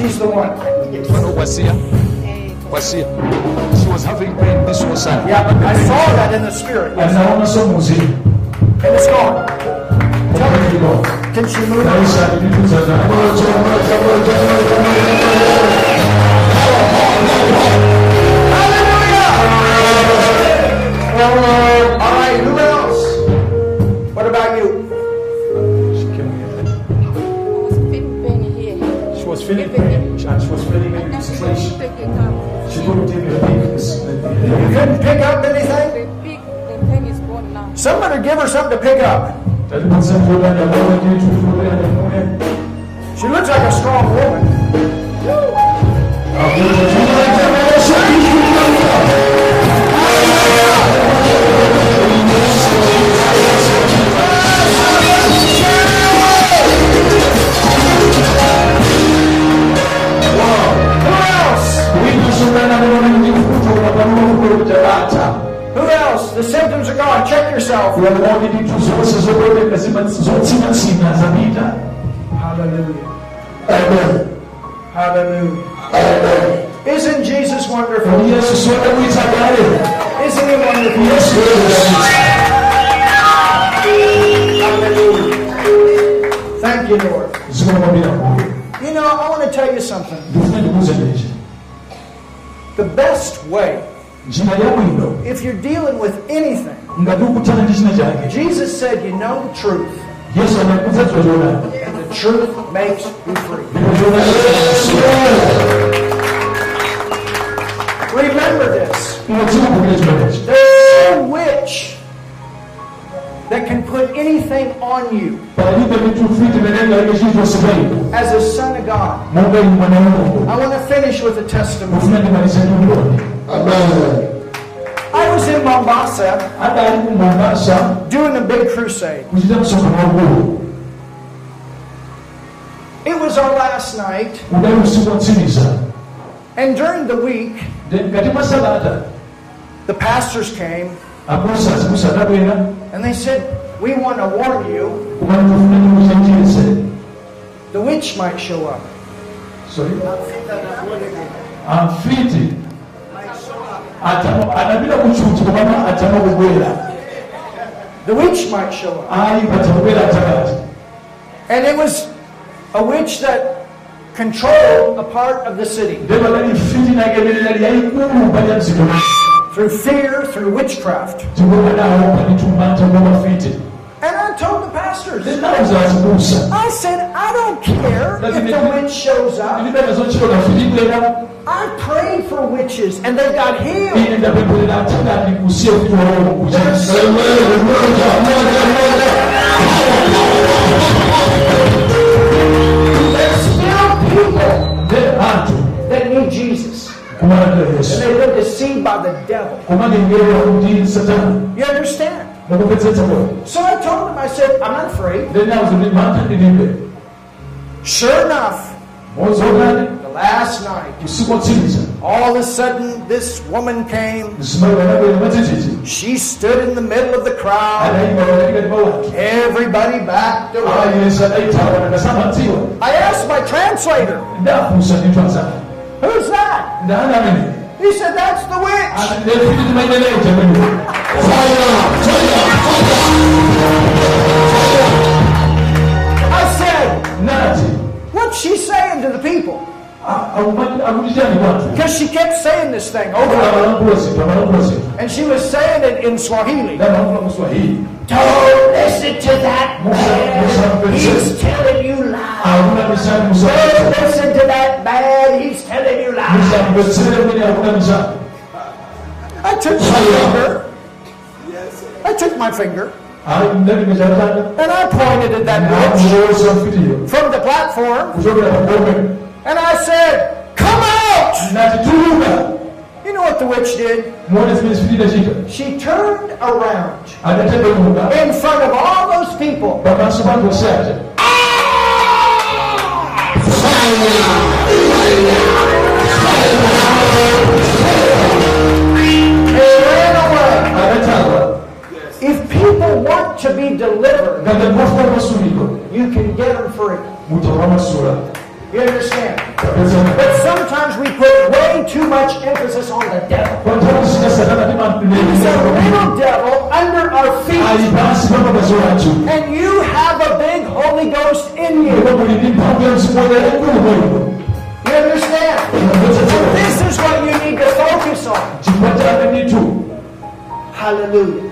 She's the one. Wasia. Wasia. She was having pain this one side. Yeah, I saw that in the spirit, anaona somuzi and it's gone. Tell her, can she move? naisa ilituzana Hallelujah. All right, who else? What about you? she was feeling pain she couldn't even think You couldn't pick up anything? Somebody give her something to pick up. She looks like a strong woman. Kuinasungana naona ndifuto unapanua Who else? The symptoms are gone. Check yourself. unaona vitu zose zokwenda zima zotsina tsina zapita Hallelujah. amen Hallelujah. amen Isn't Jesus wonderful? kodi yesu siwadamuyita kale Isn't he wonderful? yesu wedamuyita Thank you, Lord. You know, I want to tell you something. Ndifuna ndikuuze neki The best way, if you're dealing with anything, nga tikukutana ndi china chake Jesus said, You know the truth, yesu anakuza chochoonadi and the truth makes you free. Remember this. That can put anything on you as a son of God. I want to finish with a testimony. umboni I was in Mombasa doing a big crusade. It was our last night, and during the week, the pastors came and they said, We want to warn you, kumana tufuna ndikuchenjeze the witch might show up. sorry? Amfiti atama anapita kuchuchi komama atama kubwera The witch might show up. ali patakubwera atakati And it was a witch that controlled a part of the city ndipo lali fiti nakemelera yayikulu pali mziko through fear, through witchcraft. ndipo adawo pali tumanta koma fiti And I told the pastors, I said, I don't care if the witch shows up. ndipeta zochitoka fiti bwera I prayed for witches and they got healed. ine ndapemberera atakati kusiye kuti wawo kuchisa There's still people that need Jesus. And they've been deceived by the devil. kumanyengerera kuti satana You understand? So I told him, I said, I'm not afraid. ndinauza kuti mantha ndilibe Sure enough, the last night, all of a sudden this woman came. She stood in the middle of the crowd. adayima pakatikati pa wanthu Everybody backed away. ayesa adayithawa nakasamadziwa I asked my translator, ndafunsa ndithu azake Who's that? He said, That's the witch. ndefiti timaeneleja mene I said, What's she saying to the people? Because she kept saying this thing over and over. amalankhula zinthu amalankhula zinthu And she was saying it in Swahili. Don't listen to that man. He's telling you lies. Don't listen to that man. He's telling you lies. I took my finger. I took my finger and I pointed at that witch from the platform and I said, Come out! You know what the witch did? muone zimene zifitira chita She turned around in front of all those people. Pamaso pa anthu oseaja and ran away. If people want to be delivered, ngati mafuna masulidwa you can get them free. You understand? But sometimes we put way too much emphasis on the devil. He's a little devil under our feet, and you have a big Holy Ghost in you. You understand? And this is what you need to focus on. Hallelujah.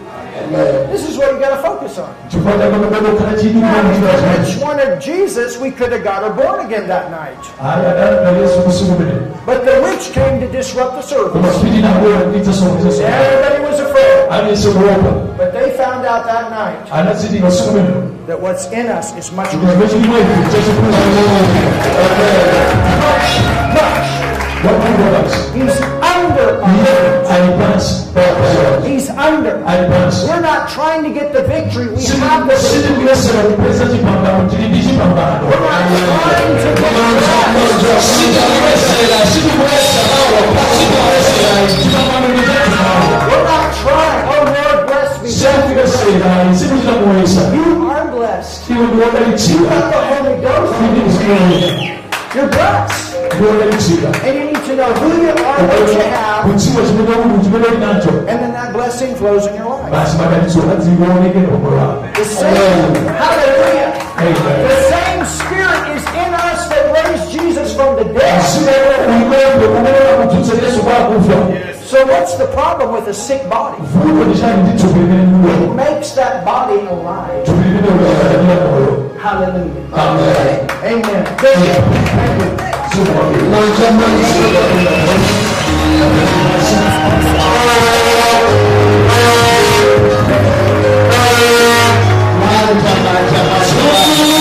This is what you got to focus on. chifukwa chake pamene kukhala chidi Now, if the kumamuchira witch wanted Jesus, we could have got her born again that night. ayi adalanda yesu kusiku mene But the witch came to disrupt the service. fiti nabwera kuitsasokezaso Everybody was afraid. aliyense kuopa But they found out that night anatsitika usiku mene that what's in us is much chikona greater. chechimwechi chachikulu Much. wakuoasi He's under our feet. ali pansi pa He's under. We're not trying to get the victory. We have the victory. sitikuyesera kupeza chipambano tili ndi chipambano We're not trying to get We're not trying. Oh Lord, bless me. You are blessed. You got the Holy Ghost. You're blessed. And you to know who you are, what you have. And then that blessing flows in your life. The same, hallelujah. The same spirit is in us that raised Jesus from the dead. So what's the problem with a sick body? It makes that body alive. Hallelujah. Amen. Amen. Amen. Amen. 慢车慢车慢车。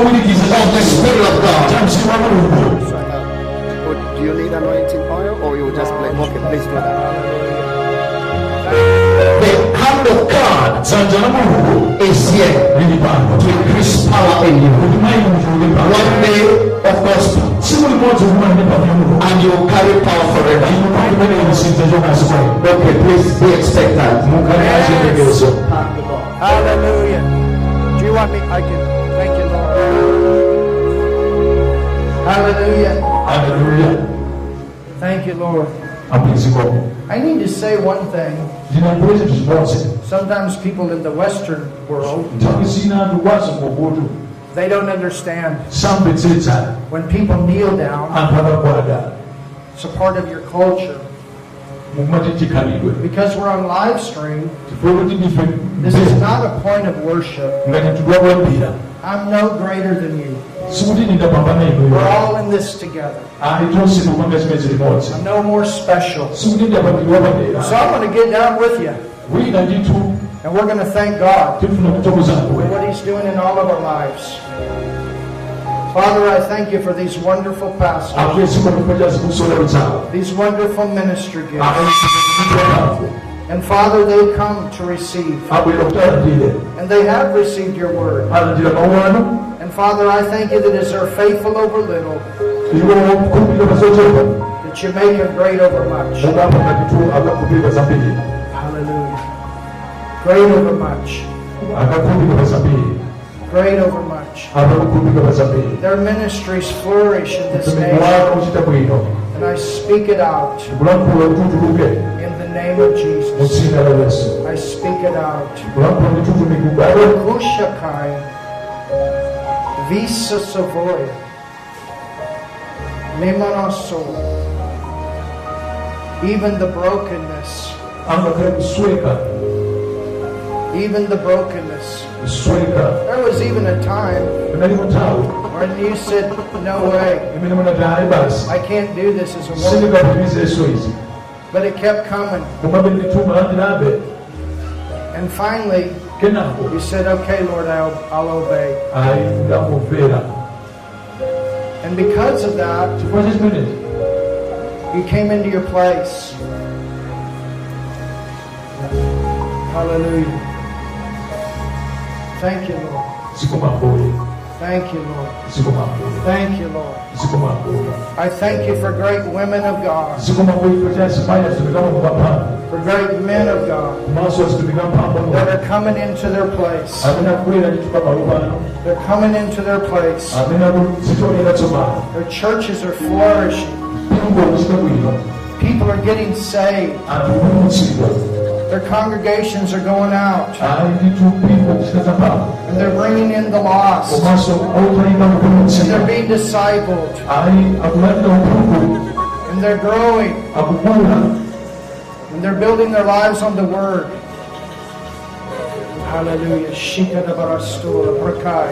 Tutowulikiza of the Spirit of God. do you need anointing oil or you just play? Okay, please do that. The hand of God dzanja la mulungu is here to increase power in you. One day of gospel, tsiku limodzi kumana ndi pano ya mulungu and you will carry power forever. inu mai pene ilisinza Okay, please be expectant. achiyembekezo Hallelujah. Do you want me? I can. Lord. Hallelujah. Thank you, Lord. I need to say one thing. ndinambule chinthu chimodzi Sometimes people in the Western world, nthawi zina ndikwazi ngokuti they don't understand. When people kneel down, it's a part of your culture. Because we're on live stream, chifukwa kuti ndife this is not a point of worship. I'm no greater than you. We're all in this together. ayi tonse tikupanga chimodzi limodzi I'm no more special. So I'm going to get down with you, and we're going to thank God for what He's doing in all of our lives. Father, I thank you for these wonderful pastors, akuye sikomipa cha zikusola utsawa these wonderful ministry gifts. And Father, they come to receive, abwera kuti alandire and they have received your word. alandira mawu ano And Father, I thank you that as they're faithful over little, iwo kukhulupirira pazochepa that you make them great over much. mukapa ngatitu akakhulupirira zambiri Hallelujah. Great over much. Great over much. Their ministries flourish in this nation. wako uchita bwino And I speak it out kulankhula kuti utuluke in the name of Jesus. dzina la yesu I speak it out. kulankhula kuti utumiki ubale Kushakaya. Visa Savoya. Even the brokenness. Even the brokenness. There was even a time when you said, No way, imene munati ayi basi I can't do this as a woman. Sindingapitirize iso izi But it kept coming. komabe ndituma landirabe And finally, you said, Okay, Lord, I'll, I'll obey. And because of that, chifukwa cha chimenechi you came into your place. Hallelujah. Thank you, Lord. Thank you, Lord. Thank you, Lord. I thank you for great women of God, sikumambuye kuti azimayi azitumika mphamvu for great men of God komanso azitumika mphamvu that are coming into their place. amene akubwera ndituka malupano They're coming into their place. amene akuzitonera tsopano Their churches are flourishing. pingo kuchita bwino People are getting saved. Anthu kupulumutsidwa Their congregations are going out. ayi nditu pingo kuchita za mphamvu And they're bringing in the lost. komanso otaima And they're being discipled. ayi akulandira uphungu And they're growing. akukula And they're building their lives on the Word. Hallelujah. Shikada barastura prakai.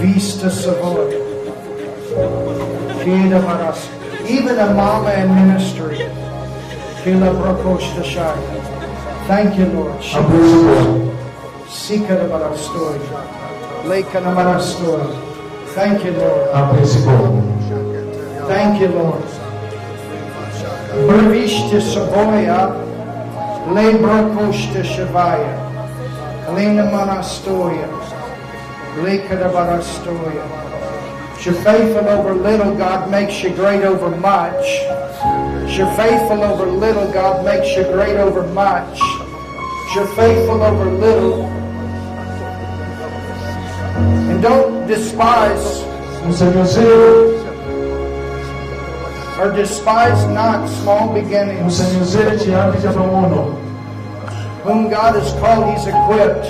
Vista savoy. Kida baras. Even a mama in ministry. Thank you, Lord. akuzibwa Sikada barastura. Lekana barastura. Thank you, Lord. Thank you, Lord. Brevishte Savoya, Le Brokoshte Shavaya, Lena Manastoria, Likadabarastoya. You're faithful over little, God makes you great over much. You're faithful over little, God makes you great over much. You're faithful over little. And don't despise or despise not small beginnings. Whom God has called, He's equipped.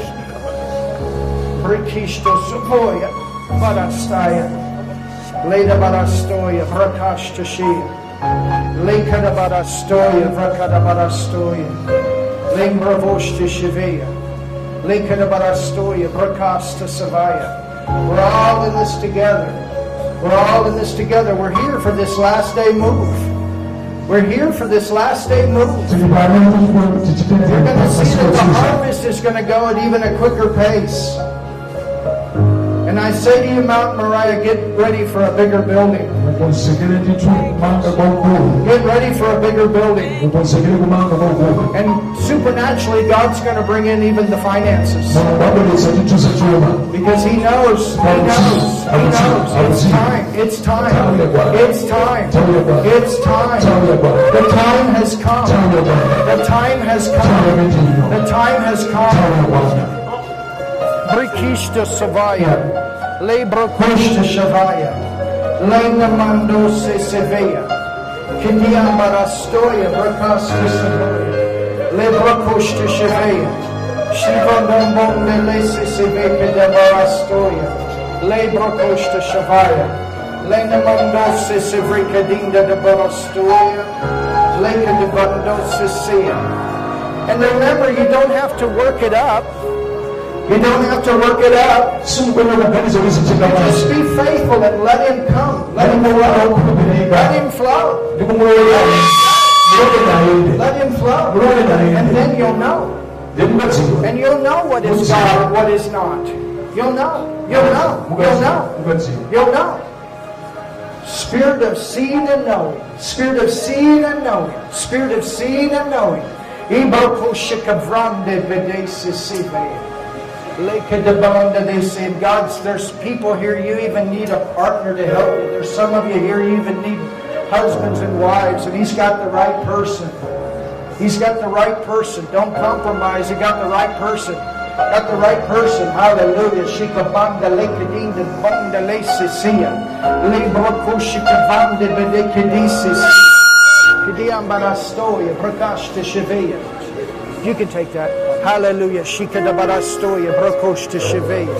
Brikishto Suvoya Barastaya. Leda Barastoya Brakashtashia. Lekada Barastoya Vrakada Barastoya. Lembravoshta Shivaya. Lekada Barastoya Brakasta Savaya. We're all in this together. We're all in this together. We're here for this last day move. We're here for this last day move. turi bane tuvuga tikitende You're going to see that the harvest is going to go at even a quicker pace. And I say to you, Mount Moriah, get ready for a bigger building. mukonsekere nditu manga gwaggulu Get ready for a bigger building. mukonsekere ku manga gwaggulu And supernaturally, God's going to bring in even the finances. mono gwagolesa kituse kyuma Because He knows, He knows, He knows. It's time, it's time, it's time, it's time. The time has come. The time has come. The time has come. Brikishta Savaya, Lebrokoshta Shavaya, Lena Mandose Sevilla, Kindiamarastoya, Brakasta Savaya, Lebrokoshta Shavaya, Shivandambonde Lese Seveka de Barastoya, Lebrokoshta Shavaya, Lena Mandose Sevrika Dinda de Barastoya, Leka de Bandose Sia. And remember, you don't have to work it up. You don't have to work it out. Just be faithful and let Him come. Let Him flow. Let Him flow. ndikumulwera mulole nayende Let Him flow. And then you'll know. And you'll know what is God and what is not. You'll know. You'll know. You'll know. You'll know. Spirit of seeing and knowing. Spirit of seeing and knowing. Spirit of seeing and knowing. Iboko shikavrande vedesi sive. Leka de they say, God's, there's people here, you even need a partner to help you. There's some of you here, you even need husbands and wives, and He's got the right person. He's got the right person. Don't compromise. He got the right person. Got the right person. Hallelujah. Shikabanda lekadinda banda lesisia. Libro kushikavanda bedekadisis. Kidiambarastoya. Prakashta Shiveya. You can take that. Hallelujah. Shikadabarastoya. Brokoshta Shiveya.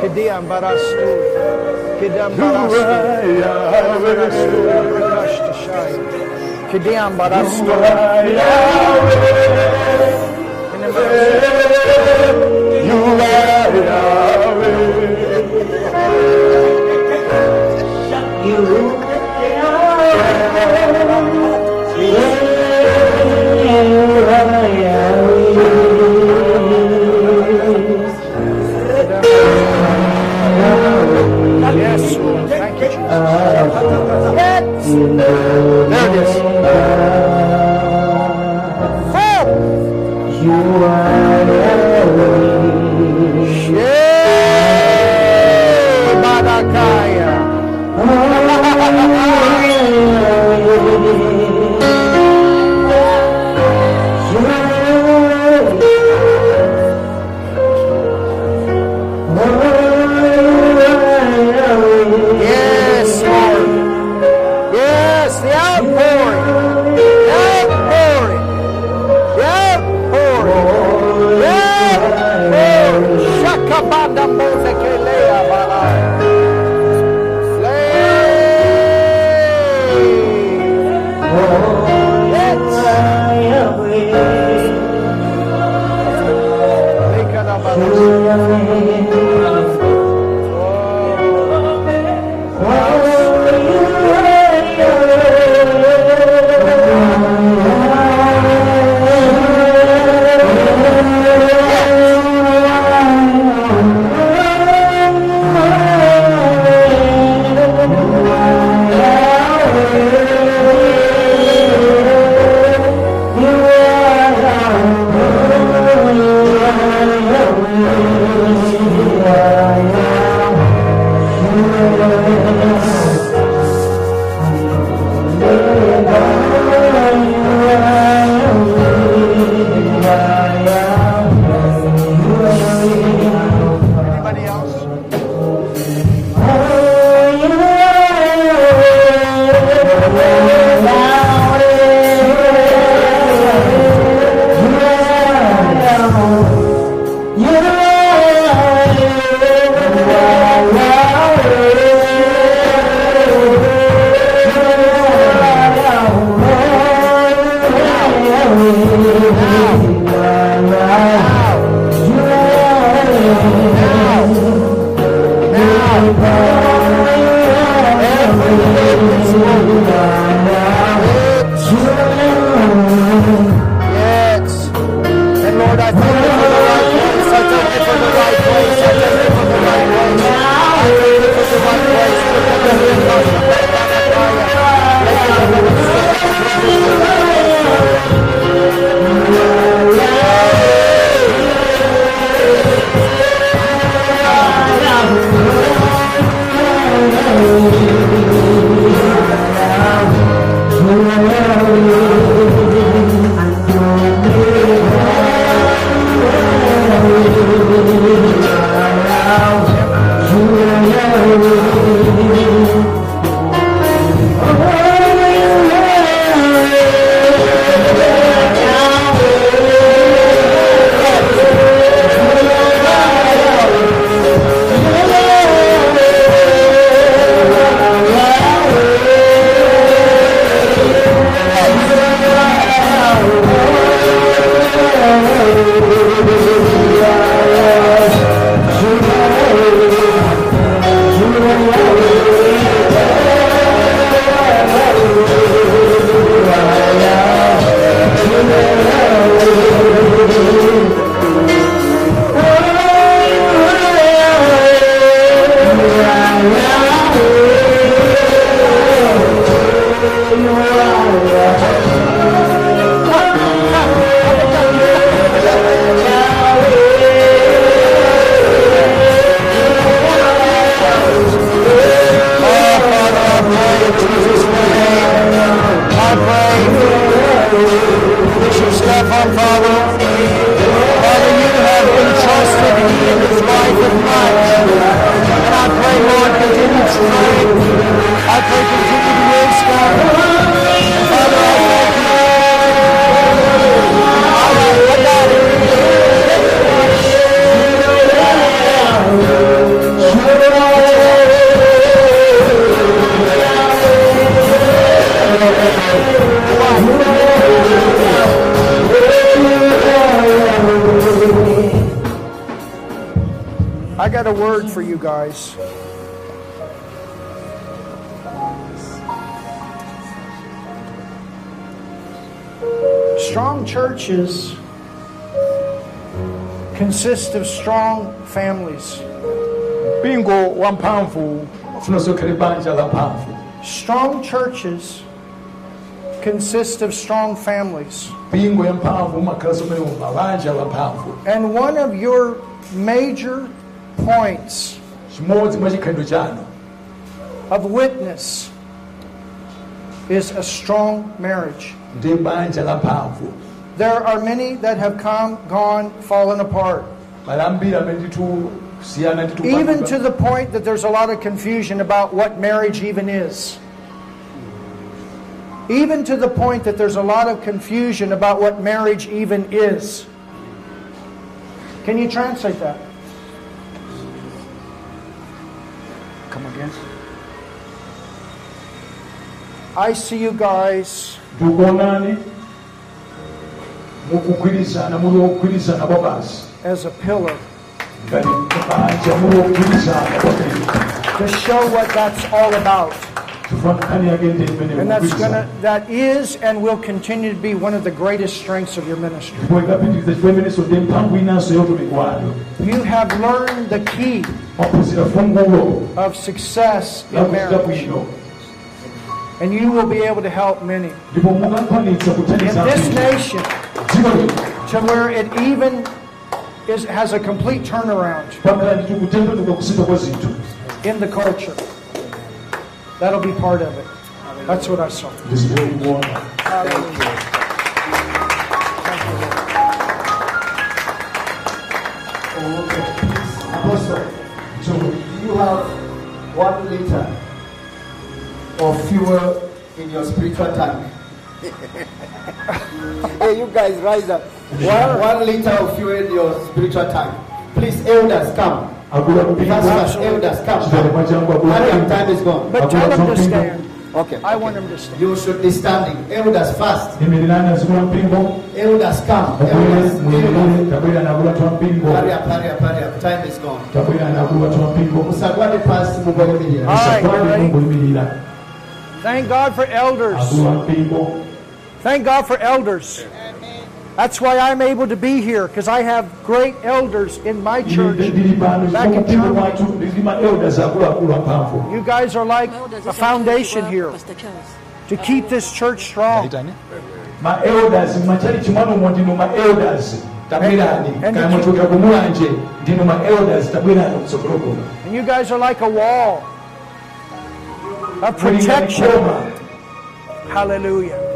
Kidiambarastoya. Kidiambarastoya. Prakashta Shaya. Kidiambarastoya. In the name I got a word for you guys. Strong churches consist of strong families. mpingo wamphamvu ufuna sokhera ibanja la mphamvu Strong churches consist of strong families. mpingo ya mphamvu umakhala somene mabanja la And one of your major points chimodzi mwa chikhalidwe chanu of witness is a strong marriage. ndi banja la There are many that have come, gone, fallen apart. mali ambiri amene ndithu kusiyana ndithu Even to the point that there's a lot of confusion about what marriage even is. Even to the point that there's a lot of confusion about what marriage even is. Can you translate that? Come again. I see you guys ndikuonani mukugwirizana muli ogwirizana kwa basi as a pillar ngati banja muli ogwirizana kwambiri to show what that's all about. Chifukwa nkhani yake ndi imene And that's gonna that is and will continue to be one of the greatest strengths of your ministry. ndipo ikapitiriza chifukwa imenenso ndi mphamvu inanso yotumiki wanu You have learned the key of success in marriage. And you will be able to help many. In this nation to where it even is has a complete turnaround. pakhala ndithu kutembenuka kusintha kwa zinthu in the culture. That'll be part of it. That's what I saw. This ndizikuona Hallelujah. Okay, please, Apostle, so you have one liter of fuel in your spiritual tank. hey, you guys, rise up. One, one liter of fuel in your spiritual tank. Please, elders, come. Agula Fast, fast, mpingo elders, come. kitale mwachangu agula Hurry up, mpingo time is gone. But tell them to stand. Okay. I want them to stand. You should be standing. Elders, fast. imirirani azigula mpingo Elders, come. mubwire Elders, mwirire elders. tabwira nagula twa mpingo Hurry up, hurry up, hurry up. Time is gone. tabwira nagula twa mpingo musagwade pasi mugoyemerera All right, musagwadi ready? mungoyimirira Thank God for elders. agula mpingo Thank God for elders. That's why I'm able to be here because I have great elders in my church back in mpingo Germany. mwathu ndizima elders akuluakulu amphamvu You guys are like a foundation here to keep this church strong. My elders my chimwano mo ndino ma elders tabwirani And- kana and- mwachoka kumulanje ndino ma elders tabwirani kutsogolo kuno And you guys are like a wall of protection. Hallelujah.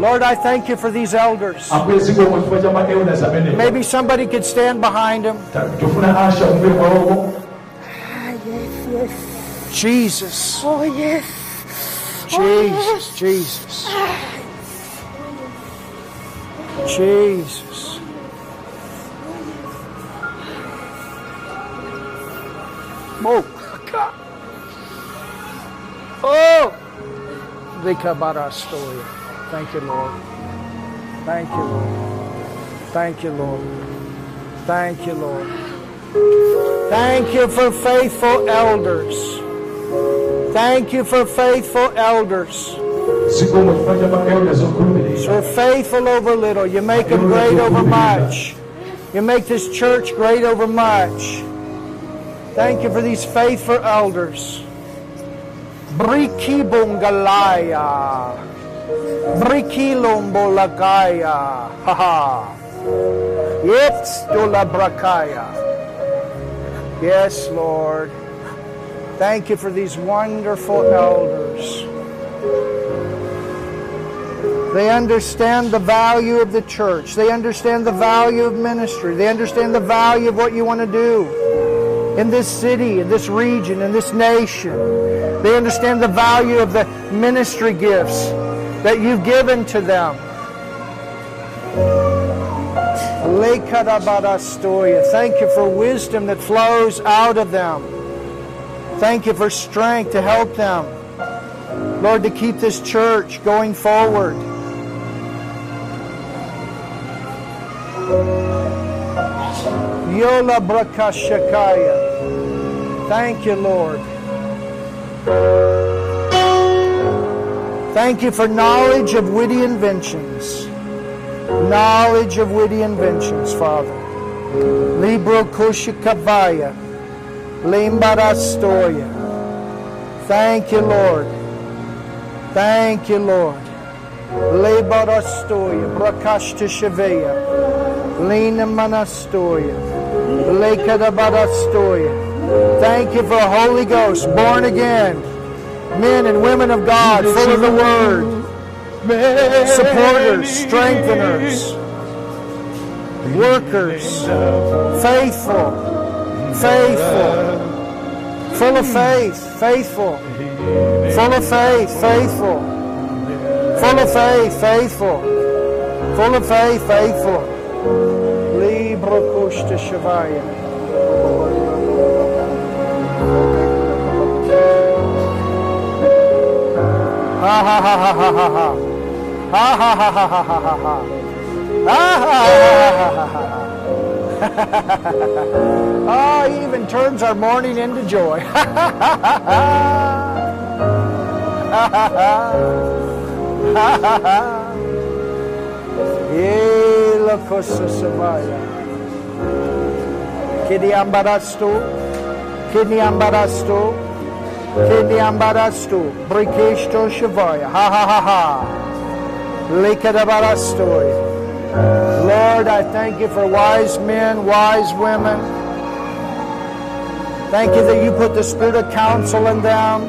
Lord, I thank you for these elders. Maybe somebody could stand behind them. Ta- yes. asha kumbe kwawoko Jesus. Oh, yes. Jesus. Jesus. Jesus. Oh, God. Oh. Vikabarastoya. Thank you, Lord. Thank you, Lord. Thank you, Lord. Thank you, Lord. Thank you for faithful elders. Thank you for faithful elders. zikomo chifukwa cha ma elders okhulupirira So faithful over little, you make them great over much. You make this church great over much. Thank you for these faithful elders. Briki bungalaya. Briki lombolagaya. Ha ha. Yes, brakaya. Yes, Lord. Thank you for these wonderful elders. They understand the value of the church. They understand the value of ministry. They understand the value of what you want to do in this city, in this region, in this nation. They understand the value of the ministry gifts that you've given to them. Thank you for wisdom that flows out of them. Thank you for strength to help them. Lord, to keep this church going forward. Yola Brakashakaya. Thank you, Lord. Thank you for knowledge of witty inventions. Knowledge of witty inventions, Father. Libro Koshikavaya. Limbarastoya. Thank you, Lord. Thank you, Lord. Lebarastoya. Brakashta Shaveya. Lina. Lekadabarastoya. Thank you for Holy Ghost, born again. Men and women of God, full of the Word. Supporters, strengtheners, workers, faithful, faithful, full of faith, faithful, full of faith, faithful, full of faith, faithful, full of faith, faithful. Libro Kushta Shavaya. Ha ha ha ha ha ha ha. Ha ha ha ha ha ha ha ha. Ha ha ha ha ha ha. Oh, he even turns our mourning into joy. Ela cosa samaya. Kini ambarasto. Kini ambarasto. Kini ambarasto. Brikesto shavaya. Ha ha ha ha. Likadabarastoy. Lord, I thank you for wise men, wise women, Thank you that you put the spirit of counsel in them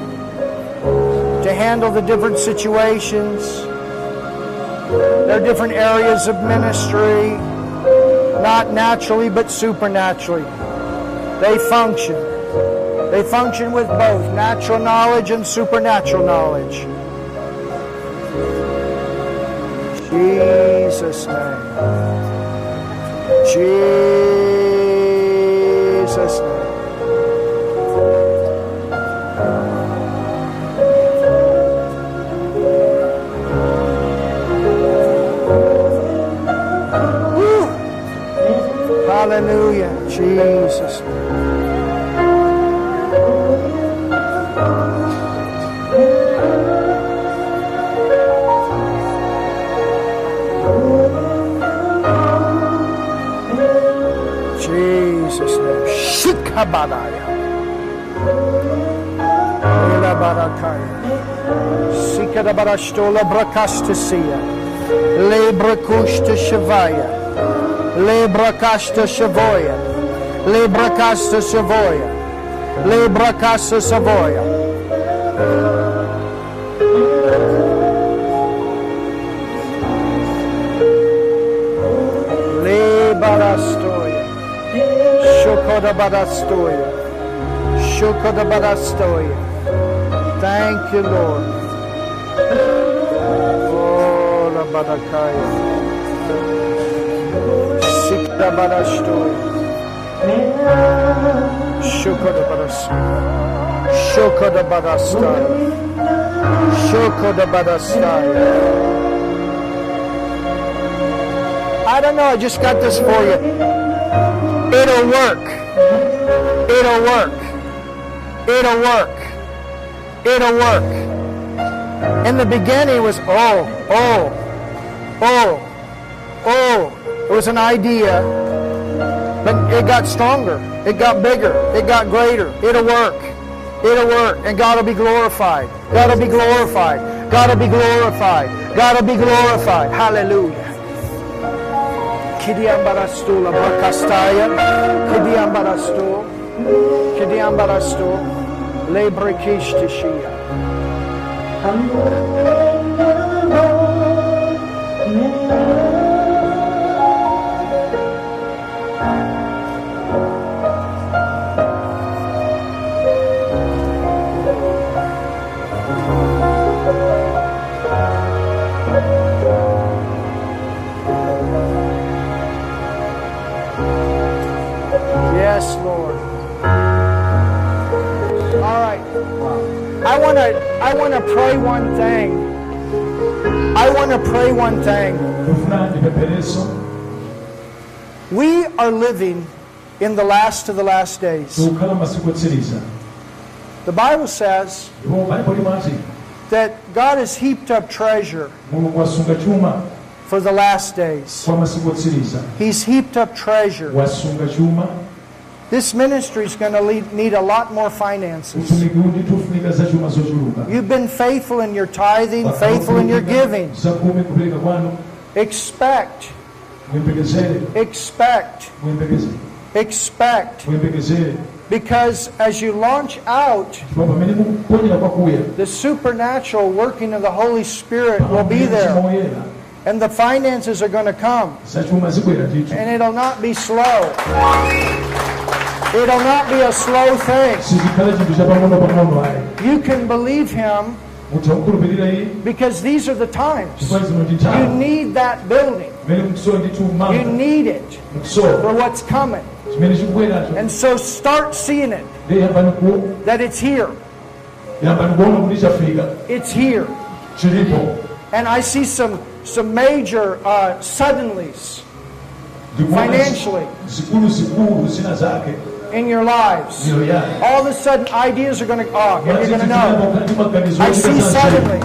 to handle the different situations. There are different areas of ministry, not naturally but supernaturally. They function. They function with both natural knowledge and supernatural knowledge. Jesus' name. Jesus' name. Hallelujah. Jesus. Jesus' Shikabadaya. Elabarakaya. Sikadabarashtola brakastasia. Lebrakushta shavaya. Lebrakashta shavoya. Lebrakasta shavoya. Lebrakasta savoya. Shokoda barastoya. Shokoda barastoya. Thank you, Lord. Oh, la badakaya. Sikda barastoya. Shokoda barastoya. Shokoda barastaya. Shokoda barastaya. I don't know, I just got this for you. It'll work. It'll work. It'll work. It'll work. In the beginning, was oh, oh, oh, oh. It was an idea, but it got stronger. It got bigger. It got greater. It'll work. It'll work. And God will be glorified. God will be glorified. God will be glorified. God will be glorified. Hallelujah. Kidiambarastu la brakastaya. Kidiambarastu. Kidiambarastu. Lebrekishtishia. Yes, want to I want to pray one thing. I want to pray one thing. We are living in the last of the last days. The Bible says that God has heaped up treasure for the last days. He's heaped up treasure. This ministry is going to need a lot more finances. utumiki undi tufunika za chuma zochuluka You've been faithful in your tithing, faithful in your giving. zakumi kupereka kwanu Expect, expect, expect. Because as you launch out, chifukwa pamene mukuponyera kwakuya the supernatural working of the Holy Spirit will be there. And the finances are going to come. za chuma zibwera ndithu And it'll not be slow. It'll not be a slow thing. You can believe Him because these are the times. You need that building. You need it for what's coming. And so start seeing it that it's here. It's here. And I see some some major uh, suddenlies Financially. Zikulu zikulu zina zake in your lives. All of a sudden, ideas are going to, oh, and you're going to know. I see suddenly.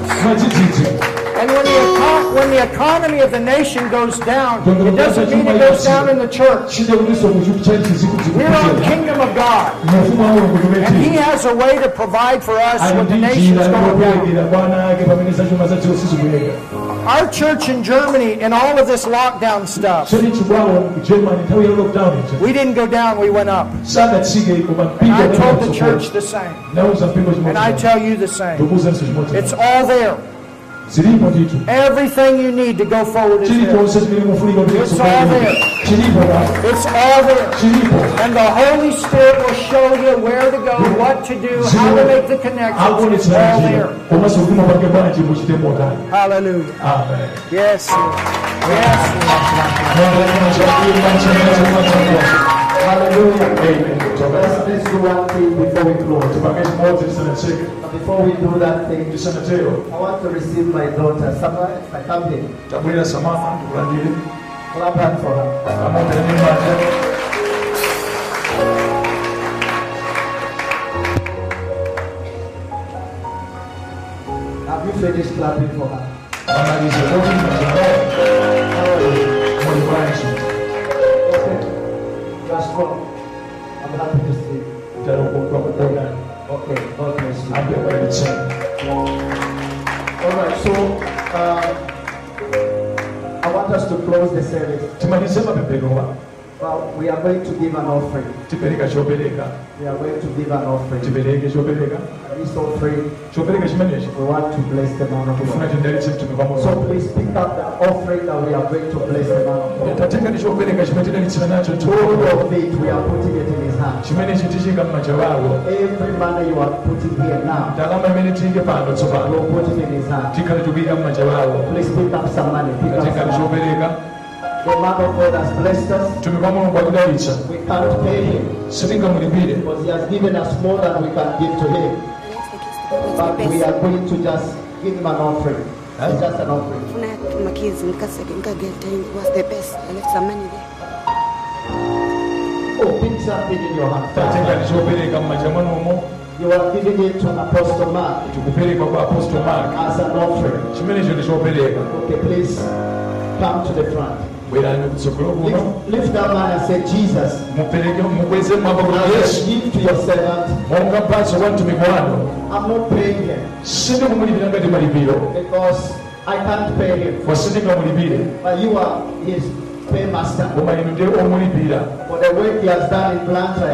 And when the, when the economy of the nation goes down, it doesn't mean it goes down in the church. kide kuliso kuchali chiziku We're on kingdom of God. mufumo wa mulungu And He has a way to provide for us when the nation's going down. yokulegera bwana ake pamene zachuma za dziko sizikuyenda Our church in Germany and all of this lockdown stuff, choni chibwawo ku germany nthawi ya lockdown ija we didn't go down, we went up. And I told the church the same. And I tell you the same. It's all there. Everything you need to go forward is there. chilichonse chimene mufunika kuti It's all there. It's all there. And the Holy Spirit will show you where to go, what to do, how to make the connections. It's all there. komanso kuti mupange bwanji muchite motani Hallelujah. amen Yes, Lord. Yes, Hallelujah. Amen. Let's, let's do one thing before we close. Chimodzi tisanacheke But before we do that thing, tisanatero I want to receive my daughter. Somewhere, I come here. tabwera samama ndikulandire Clap hand for her. amotene manja Have you finished clapping for her? amalize koti muli Are. I'm happy to see you. talokotwa kukonani Okay. God bless you. ambe kwalitsani All right. So, uh, I want us to close the service. We are going to give an offering. tipereka chopereka We are going to give an offering. tipereke chopereka This offering, chopereka chimenechi we want to bless the man of God. So please pick up the offering that we are going to bless the man of God. tatenga ndi chopereka chimene tidalitsira nacho All of it, we are putting it in his hand. chimenechi tichika m'manja wawo Every money you are putting here now, ndalama imene tiyike pano tsopano we'll put it in his hand. tikhale tikuyika m'manja wawo Please pick up some money. Pick up tatenga some money. chopereka The man of God has blessed us. mtume kwa mulungu akudalitsa We can't pay him sitingamulipire because he has given us more than we can give to him. But we are going to just give him an offering. It's just an offering. When I had my kids in Kasek in Kageta, it was the best. I left some money there. Oh, pick something in your hand. tatenga ndi chopereka m'manja mwanomo You are giving it to Apostle Mark tikupereka kwa apostle mark as an offering. chimenecho ndi chopereka Okay, please come to the front. bwerani kusobola okuno mupeleke mugwezemu ababula yesu monga paso wantu mikwano sindi kumulibira nga temalibiro wasindi nga mulibire omayinudde omulibira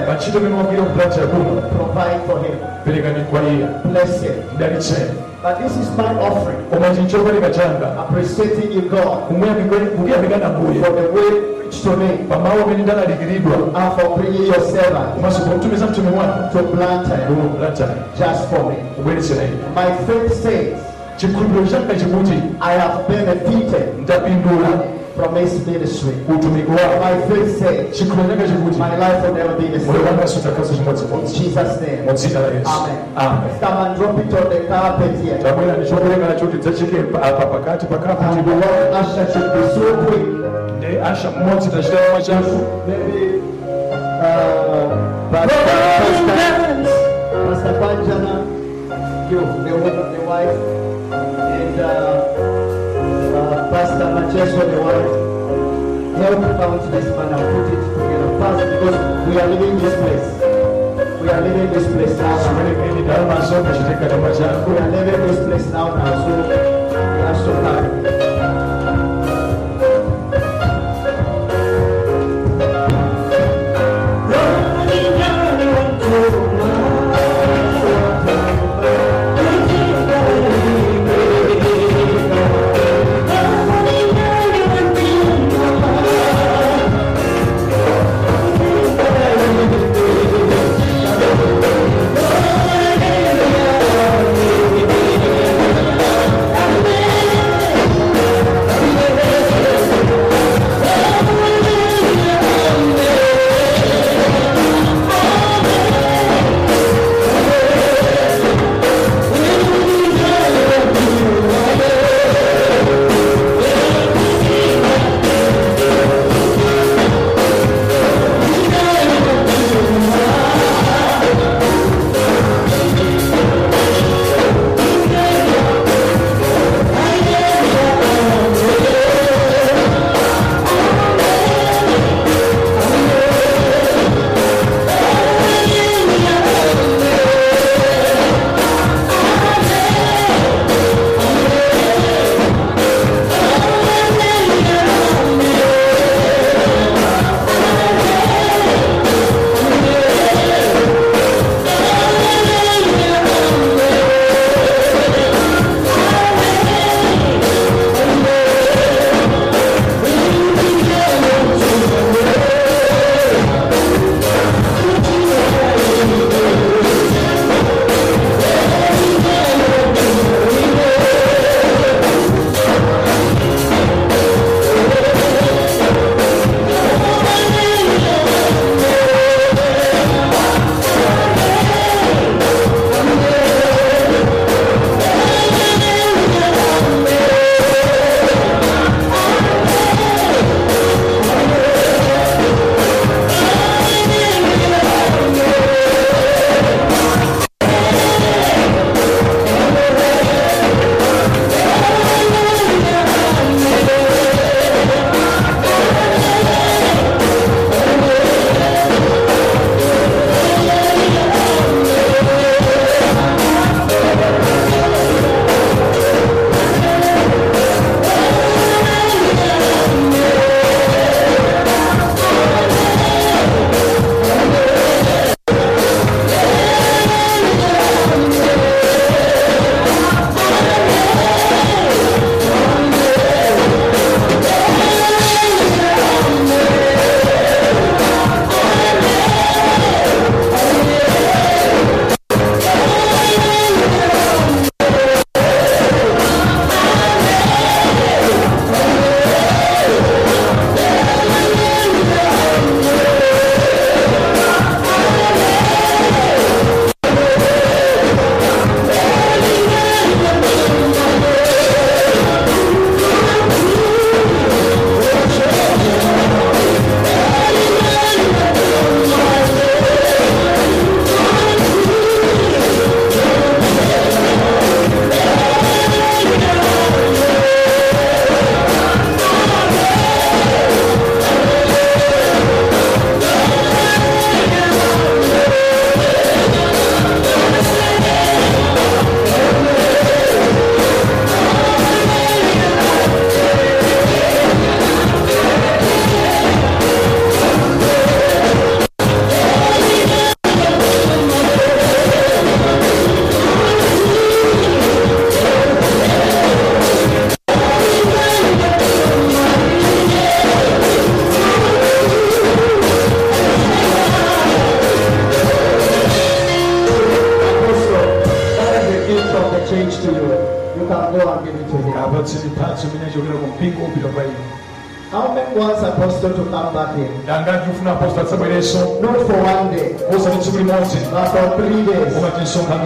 machito bimwogera okuplanta kuno Provide for him. perekani kwa iye Bless him. mdalitseni But this is my offering. koma ichi chopereka changa Appreciating you, God, kukuyamikana mbuye for the way preached to me. Pamawu amene ndalalikiridwa and for bringing your servant. Komanso kumtumiza mtume wanu to Blantyre kuno kuplanchani just for me. kubweretsera ine My faith says chikhulupiriro changa chikuti. I have benefited ndapindula from his ministry. utumiki wawo My faith chikhulupiriro changa chikuti my life will never be the same. In Jesus' name. mu dzina la yesu Amen. amen Come and drop it on the carpet here. tabwera ndichopereka nacho tidzachike apa pakati And the one usher should be so quick. ndi asha mmodzi tachita chomwe chafu Maybe uh, Pastor, Pastor, Pastor Panjana, you, the, the wife, and uh, Pastor Macheso, the wife, help count this man and put it together fast because we are leaving this place. We are leaving this place now. chimenekeni ndalamaso kachiteka chomwe chafu We are leaving this place now now, so we have to hurry.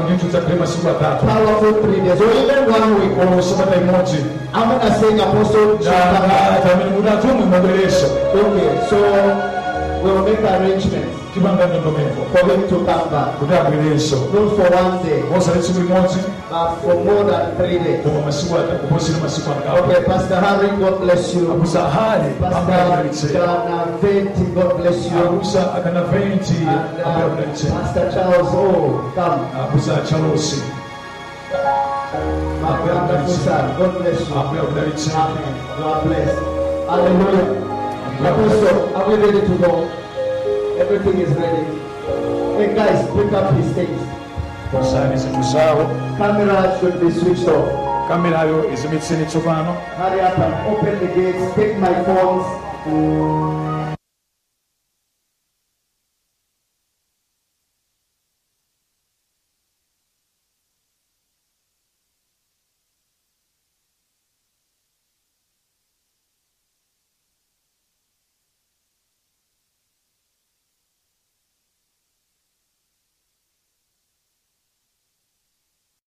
Tinsonkhano ndintudzakhale masiku atatu Powerful three days, or even one week. olo sabata imodzi I'm not saying apostle should come back. tamene mutatu mwe mabwereso Okay, so we'll make arrangements ndondomeko for him to come back. Not for one day, osali tsiku limodzi but for more than three days. koma masiku atatu kuposera masiku angapo Okay, Pastor Harry, God bless you. abusa Pastor ambayabudalitse Ghana Venti, God bless you. abusa akana 20 And uh, Pastor Charles, oh, come. abusa chalosi My God bless you. Amen. You are blessed. Hallelujah. Apostle, are we ready to go? Everything is ready. Hey guys, pick up his things. Camera should be switched off. kamerayo izimitseni tsopano Hurry up and open the gates. Take my phones.